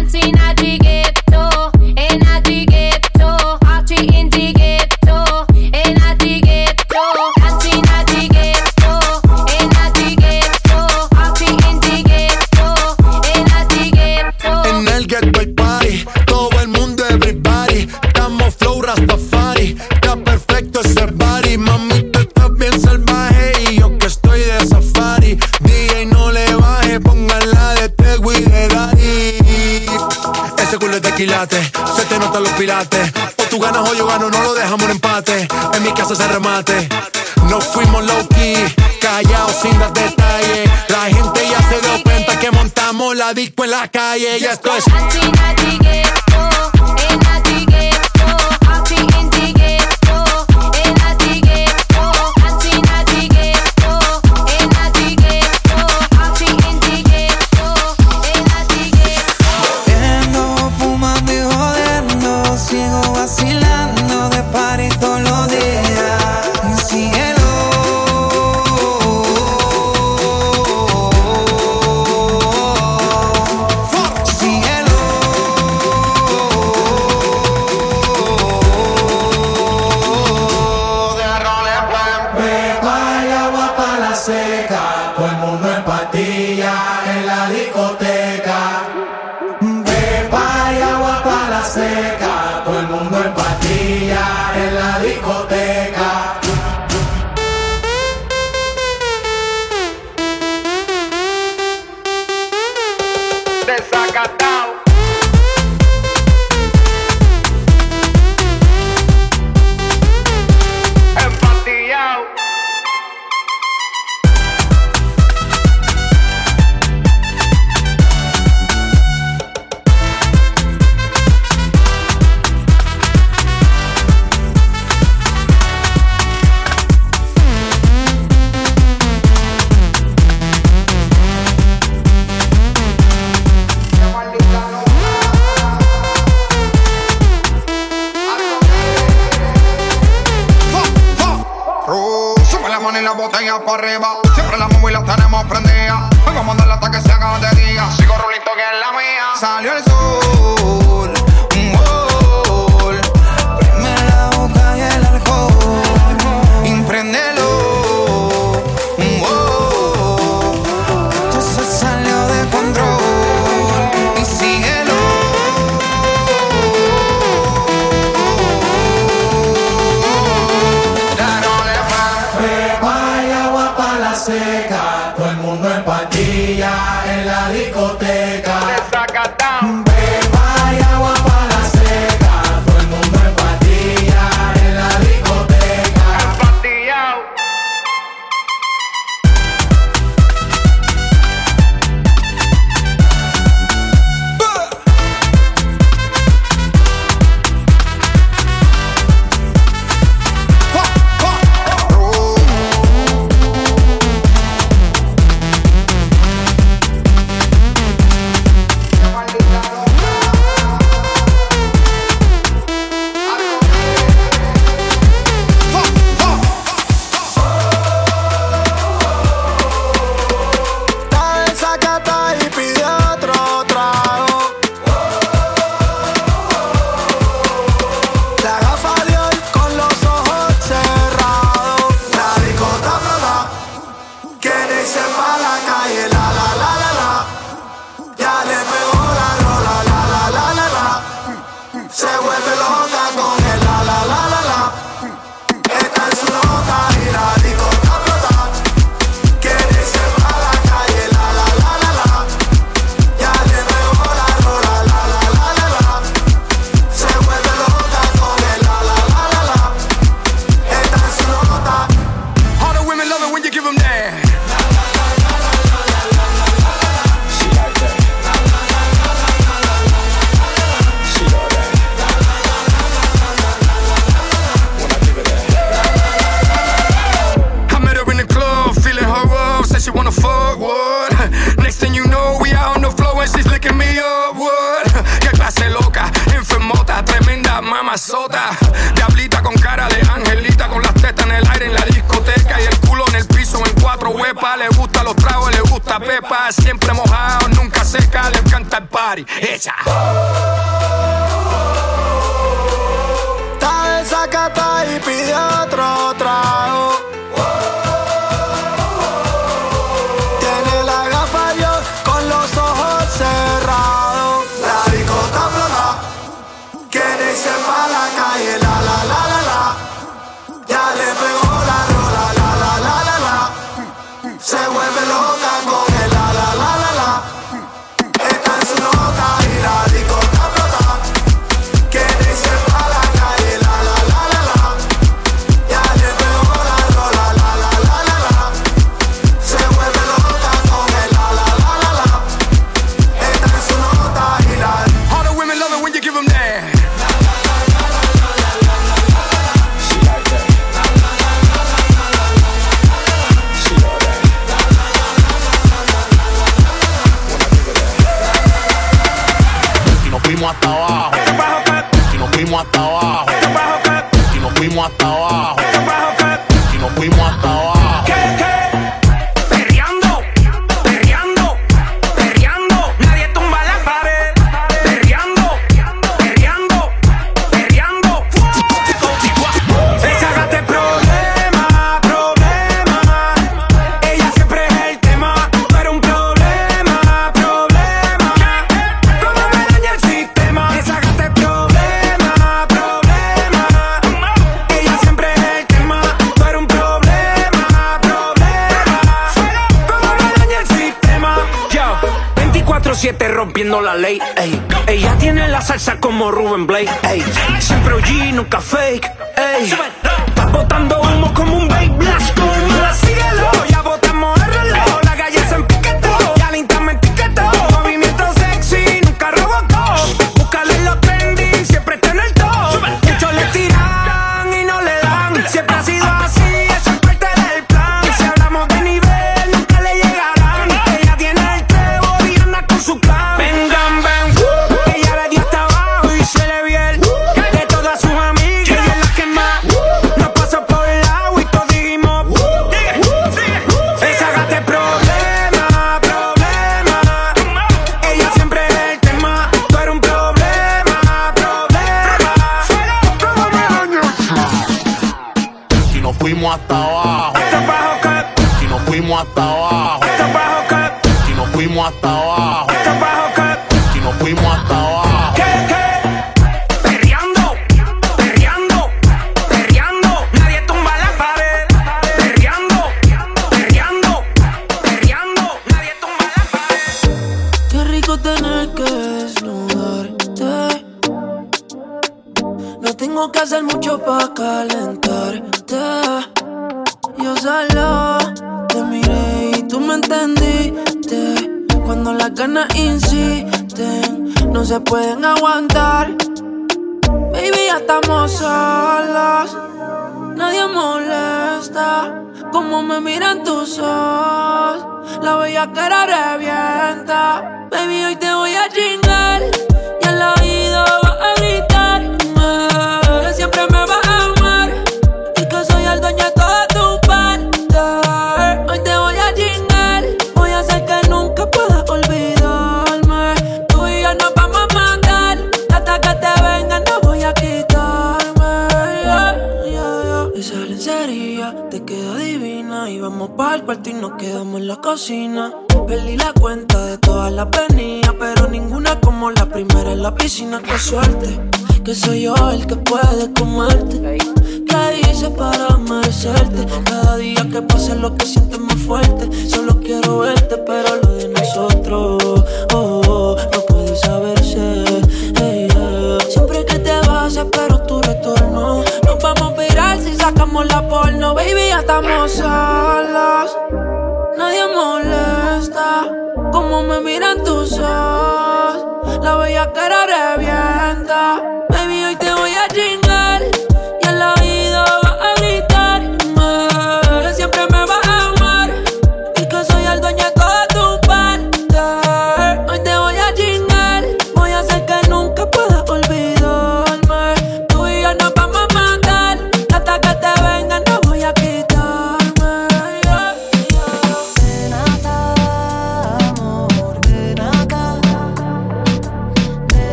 Calle. Ya esto encanta el party.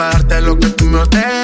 Para darte lo que tú me ordenes.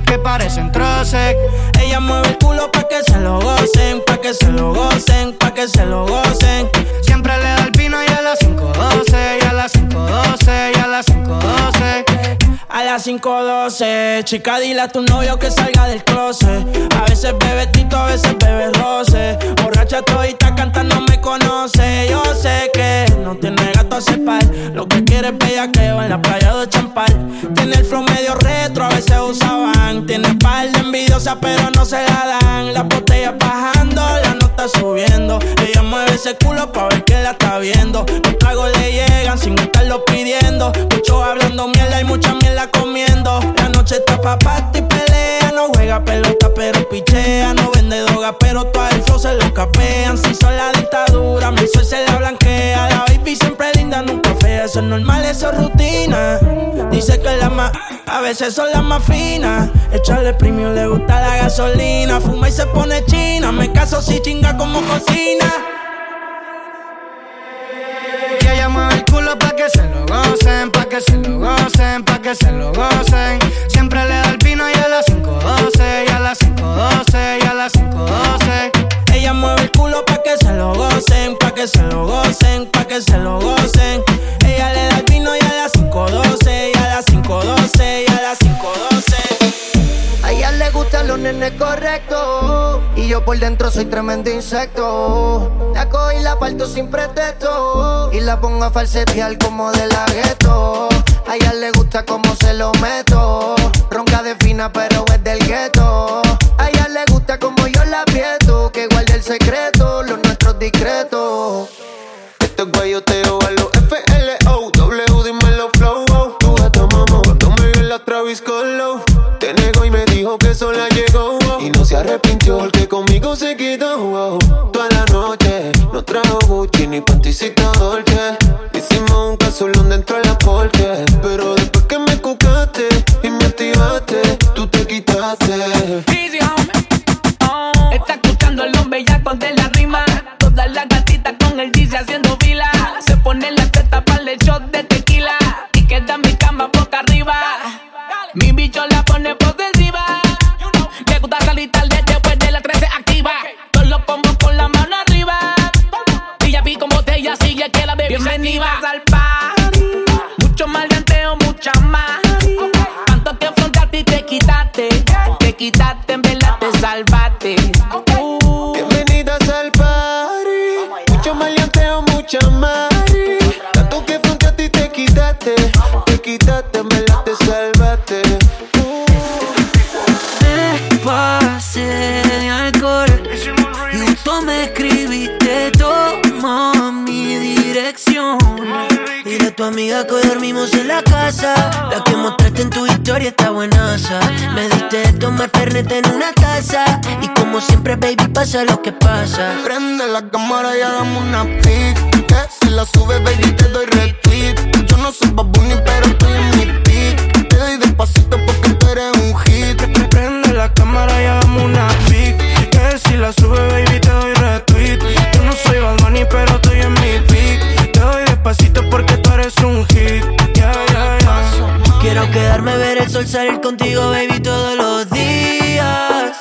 Que parecen troces. Ella mueve el culo pa' que se lo gocen, pa' que se lo gocen, pa' que se lo gocen. Siempre le da el pino y a las 5.12, y a las 5.12, y a las 5.12. A las 5.12, chica, dile a tu novio que salga del closet. A veces bebe tito, a veces bebe roce. Borracha todita canta, no me conoce. Yo sé que no tiene gato a cepar. Lo que quiere es bellaqueo en la playa de Champal. Tiene el flow medio retro, a veces usaban. Tiene par de envidiosa, pero no se la dan. La botella bajando, la nota subiendo. Ella mueve ese culo pa' ver que la está viendo. Los tragos le llegan sin estarlo pidiendo. Mucho hablando mierda y mucha mierda comiendo. La noche está pa' y pelea. No juega pelota, pero pichea. No vende droga, pero todo flow se lo capean. Si son la dictadura, mi sol se la blanquea. La baby siempre linda, nunca fea. Eso es normal, eso es rutina. Dice que la más, a veces son las más finas. Echarle premio, le gusta la gasolina. Fuma y se pone china. Me caso si chinga como cocina. Pa' que se lo gocen, pa' que se lo gocen, pa' que se lo gocen. Siempre le da el pino y a las 5.12, y a las 5.12, y a las 5.12. Ella mueve el culo pa' que se lo gocen, pa' que se lo gocen, pa' que se lo gocen. Ella le da el vino y a las 5.12, los correctos. Y yo por dentro soy tremendo insecto. La cojo y la parto sin pretexto. Y la pongo a falsetear como de la gueto. A ella le gusta como se lo meto. Ronca de fina, pero es del gueto. A ella le gusta como yo la aprieto. Que guarde el secreto, los nuestros discretos. Esto es guayoteo a los FLO W, dímelo flow oh. Tu gata mamá Cuando me vio la Travis Colo dijo que sola llegó oh. Y no se arrepintió porque conmigo se quedó oh. Toda la noche No trajo Gucci ni panticita Dolce Hicimos un casolón dentro de la porche Pero después que me cucaste Y me activaste Tú te quitaste Easy, homie. Está escuchando el nombre ya con de la rima. Todas las gatitas con el dice haciendo fila. Se pone la teta para el shot de tequila. Y queda mi cama boca arriba. Mi bicho tu amiga que hoy dormimos en la casa. La que mostraste en tu historia está buenaza. Me diste de tomar fernet en una taza. Y como siempre, baby, pasa lo que pasa. Prende la cámara y hagamos una pic. Que si la subes, baby, te doy retweet. Yo no soy babuni, pero estoy en mi pic. Te doy despacito porque tú eres un hit. Prende la cámara y hagamos una pic. Que si la sube, baby, quedarme, ver el sol salir contigo, baby, todos los días.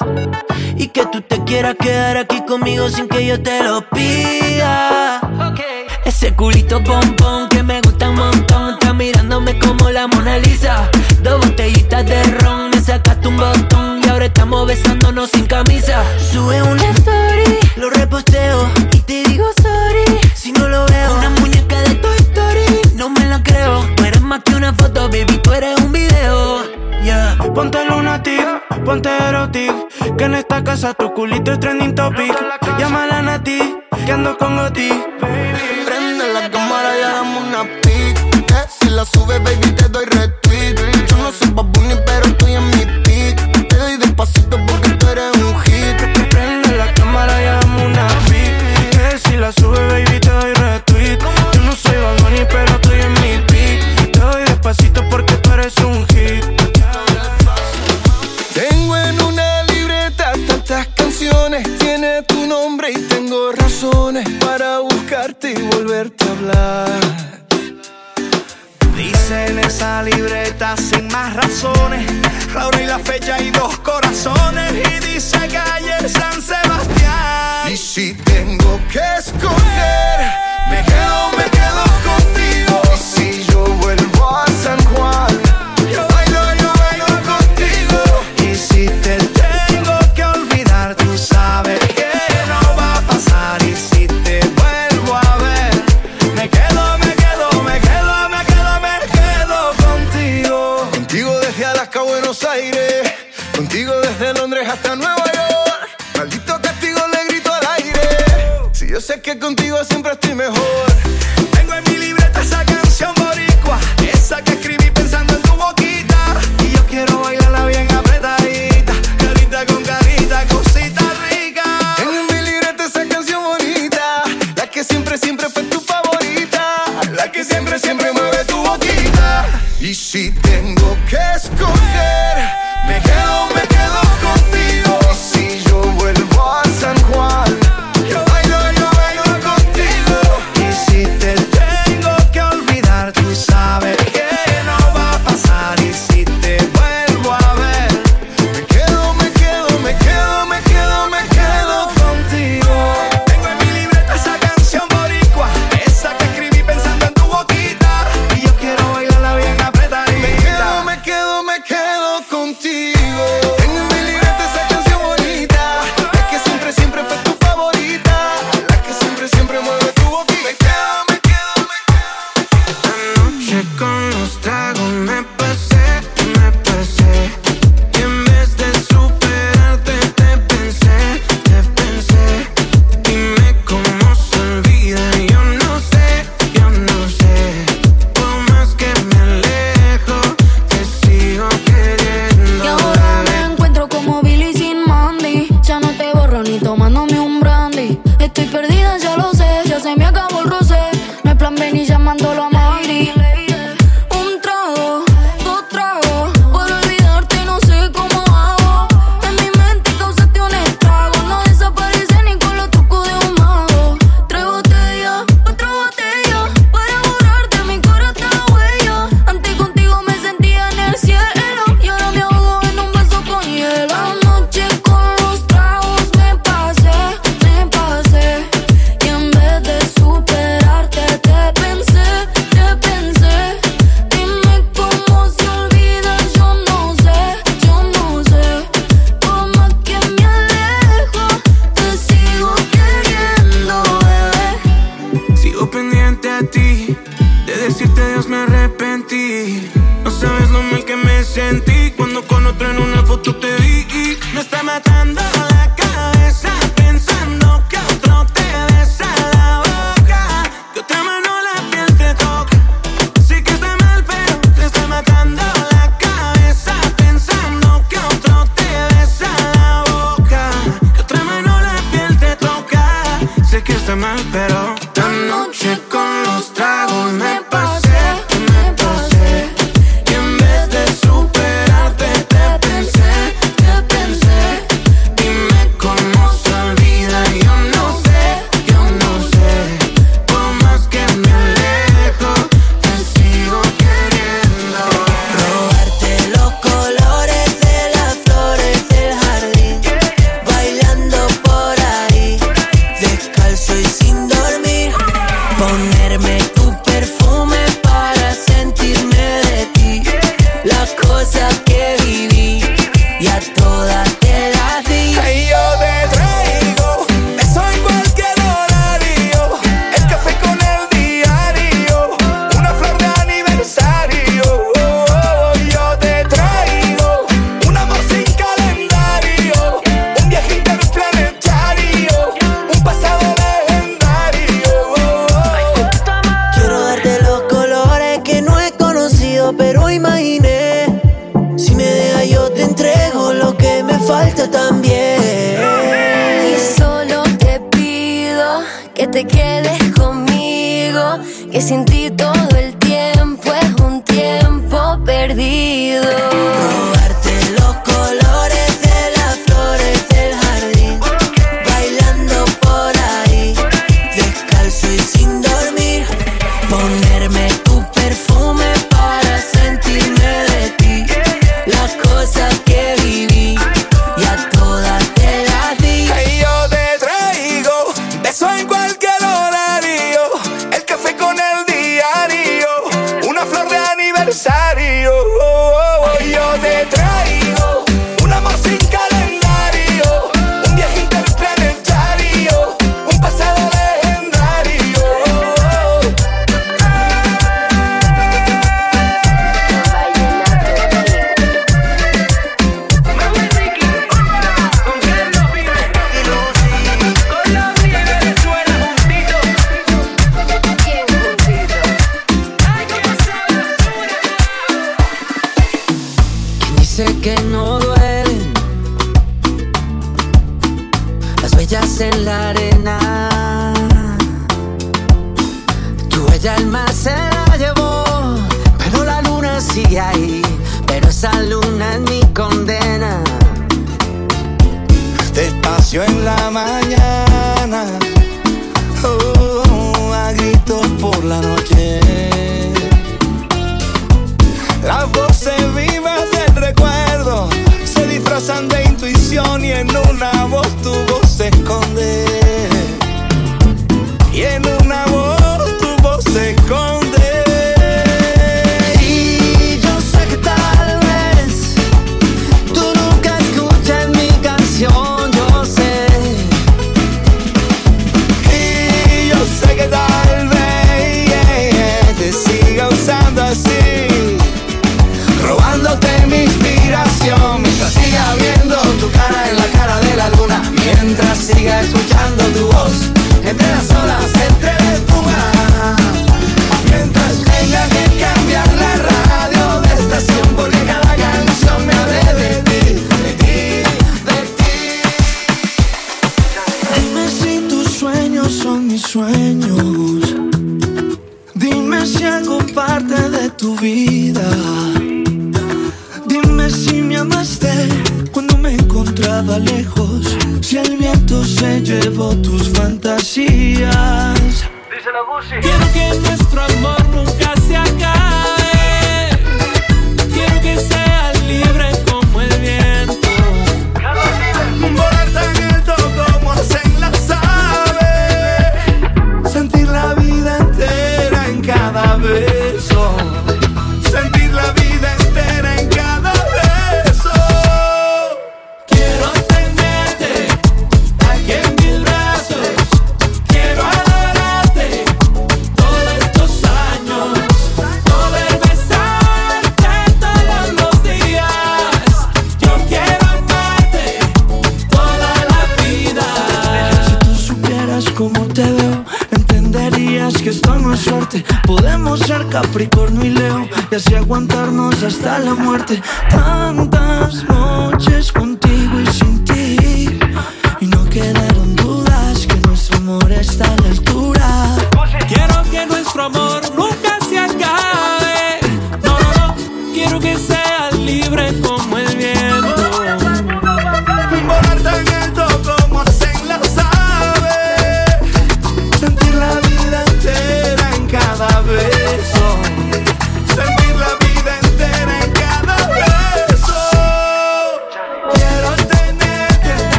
Y que tú te quieras quedar aquí conmigo sin que yo te lo pida. Ese culito pompón que me gusta un montón. Está mirándome como la Mona Lisa. Dos botellitas de ron, me sacaste un botón. Y ahora estamos besándonos sin camisa. Sube una story, lo reposteo. Y te digo Que en esta casa tu culito es trending topic. Llámala a Nati, que ando con Goti. Prende la cámara y hagamos una pic. Si la sube, baby, te doy retweet. Yo no soy babuna que me esperó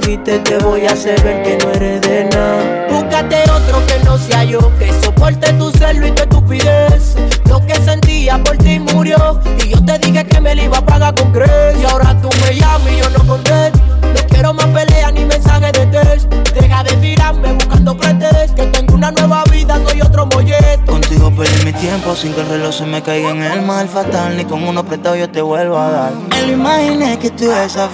dijiste, te voy a hacer ver que caiga en el mal fatal. Ni con uno prestado yo te vuelvo a dar. Me lo imaginé que tú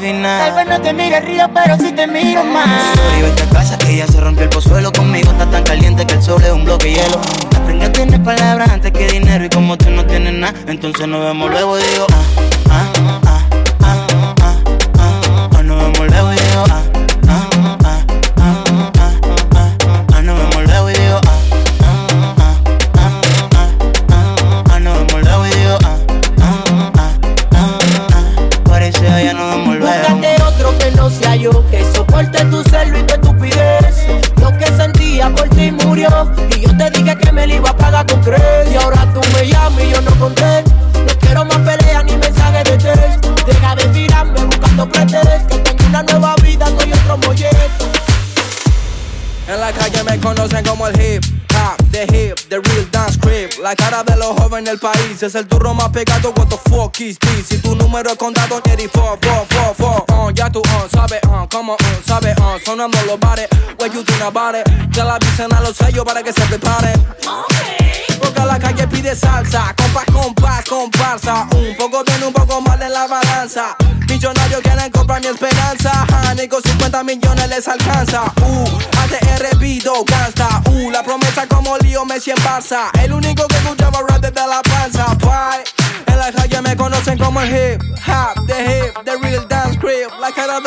final. Tal vez no te mire río, pero sí te miro más. Sorry, vete a casa que ya se rompió el pozuelo conmigo. Está tan caliente que el sol es un bloque de hielo. Aprendí a tener palabras antes que dinero. Y como tú no tienes nada, entonces nos vemos luego. y Digo, ah, del país es el turro más pegado. What the fuck is this? Si tu número es contado, 84, 4, 4, 4. Uh, ya tú, uh, sabes, uh, como, uh, sabes, uh, sonando los bares. What you about it? Ya la avisen a los sellos para que se preparen. Porque la calle pide salsa, compás, compás, comparsa. Un poco bien, un poco mal en la balanza. Millonarios quieren comprar mi esperanza. Ja, ni con 50 millones les alcanza. Uh, ATR Vido, gangsta. Uh, la promesa como lío Messi en Barça.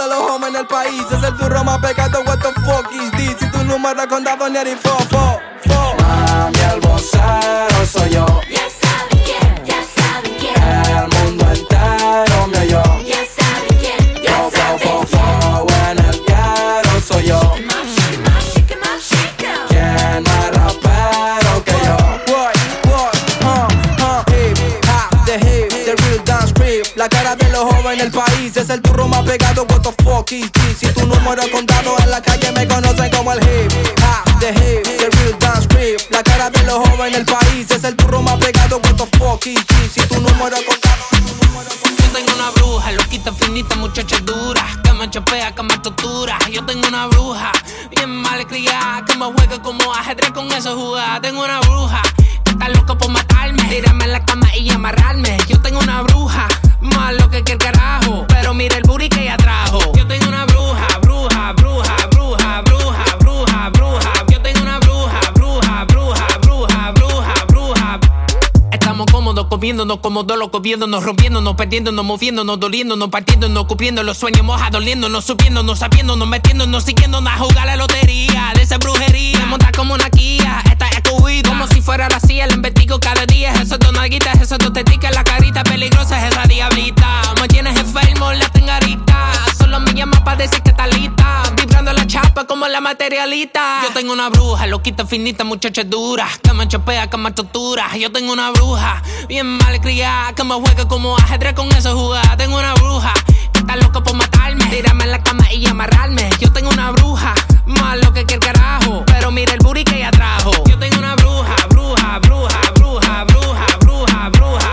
De los hombres en el país es el turro más pecado. What the fuck is this? Si tu número contado, ni el fo, fo, fo. Mami, el vocero soy yo. Ya saben quién, ya saben quién. El mundo entero me oyó. Ya saben quién, ya Fo, fo, saben fo, fo, en el ghetto soy yo. ¿Quién más rapero que yo? What, what, uh, uh, hip hop, the hip, the real dance crib. La cara de los jóvenes del país es el turro más pegado. This? Si tu número contado en la calle me conocen como el hip hop, the hip, the real dance crib. La cara de los jóvenes del país es el turro más pegado. What the fuck this? Si tu número contado. Yo tengo una bruja, loquita, finita, muchacha dura Que me chapea, que me tortura Yo tengo una bruja, bien mal criada Que me juega como ajedrez con esa jugada Tengo una bruja, que está loca por matarme Tirarme en la cama y amarrarme Yo tengo una bruja, cómodos, comiéndonos cómodos, locos, viéndonos, rompiéndonos, perdiéndonos, moviéndonos, doliéndonos, partiéndonos, cubriendo los sueños mojados, doliéndonos, subiéndonos, sabiéndonos, metiéndonos, siguiéndonos a jugar la lotería de esa brujería. Me monta como una Kia, esta es cuida, como si fuera la CIA, la investigo cada día. Esos dos nalguitas, esos dos teticas, la carita peligrosa es esa diablita. Me tienes enfermo, la tengarita. Solo me llama para decir que está lista. Vibrando la chapa como la materialita. Yo tengo una bruja, loquita, finita, muchacha dura. Que me chapea, que me tortura. Yo tengo una bruja, bien mal criada. Que me juega como ajedrez con esa jugada. Tengo una bruja, que está loca por matarme. Tirarme en la cama y amarrarme. Yo tengo una bruja, más lo que que el carajo. Pero mira el booty que ella trajo. Yo tengo una bruja, bruja, bruja, bruja, bruja, bruja, bruja.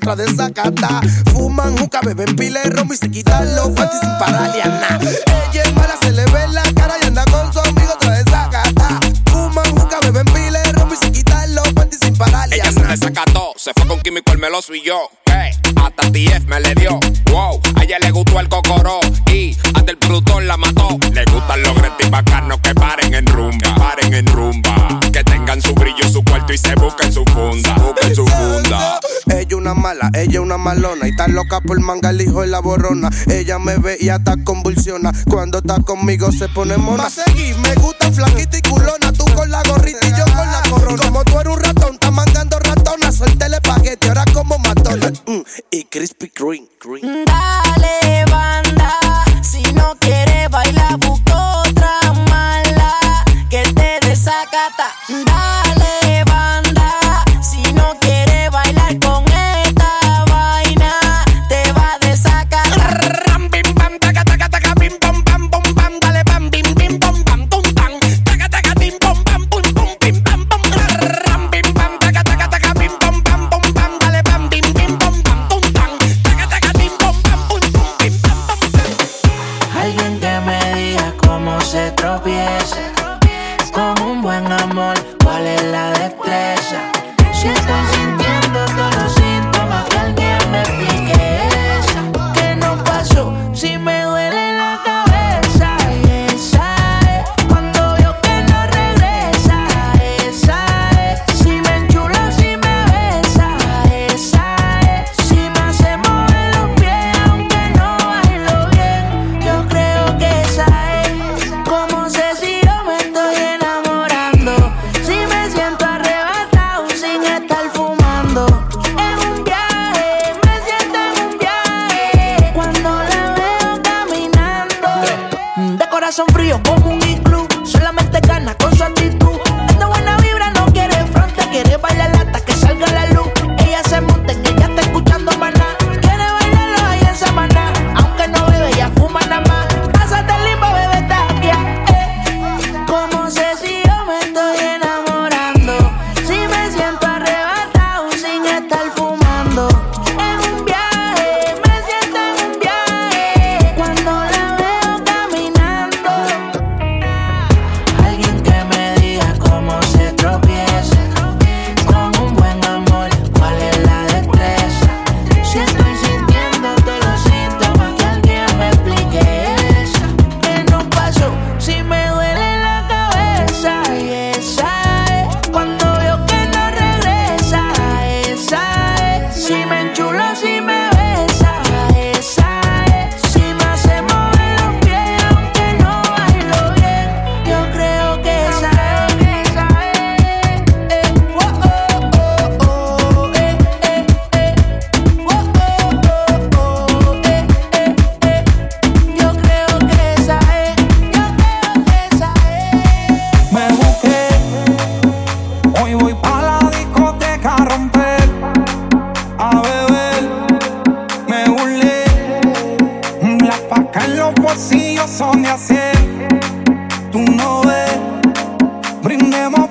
otra de cata. Fuman juca, beben pile romo y se quitan los panties sin nada. Ella es mala, se le ve la cara y anda con su amigo otra de cata. Fuman juca, beben pile romo y se quitan los panties sin pararle Ella se desacató, se fue con químico el meloso y yo. Hey, hasta TF me le dio. Wow, a ella le gustó el cocoró y hasta el productor la mató. Le gustan los gretis bacanos que paren en rumba, paren en rumba. Que tengan su brillo, su cuarto y se busquen su funda, busquen su funda. Ella una mala, ella una malona y está loca por manga el hijo de la borrona. Ella me ve y hasta convulsiona. Cuando está conmigo se pone mona. a seguir, me gusta flaquita y culona. Tú con la gorrita y yo con la corona. Como tú eres un ratón, estás mangando ratona. Suelta el espagueti, ahora como matona. Mm, y crispy green, green. Dale, banda, los bolsillos son de hacer. Tú no ves, brindemos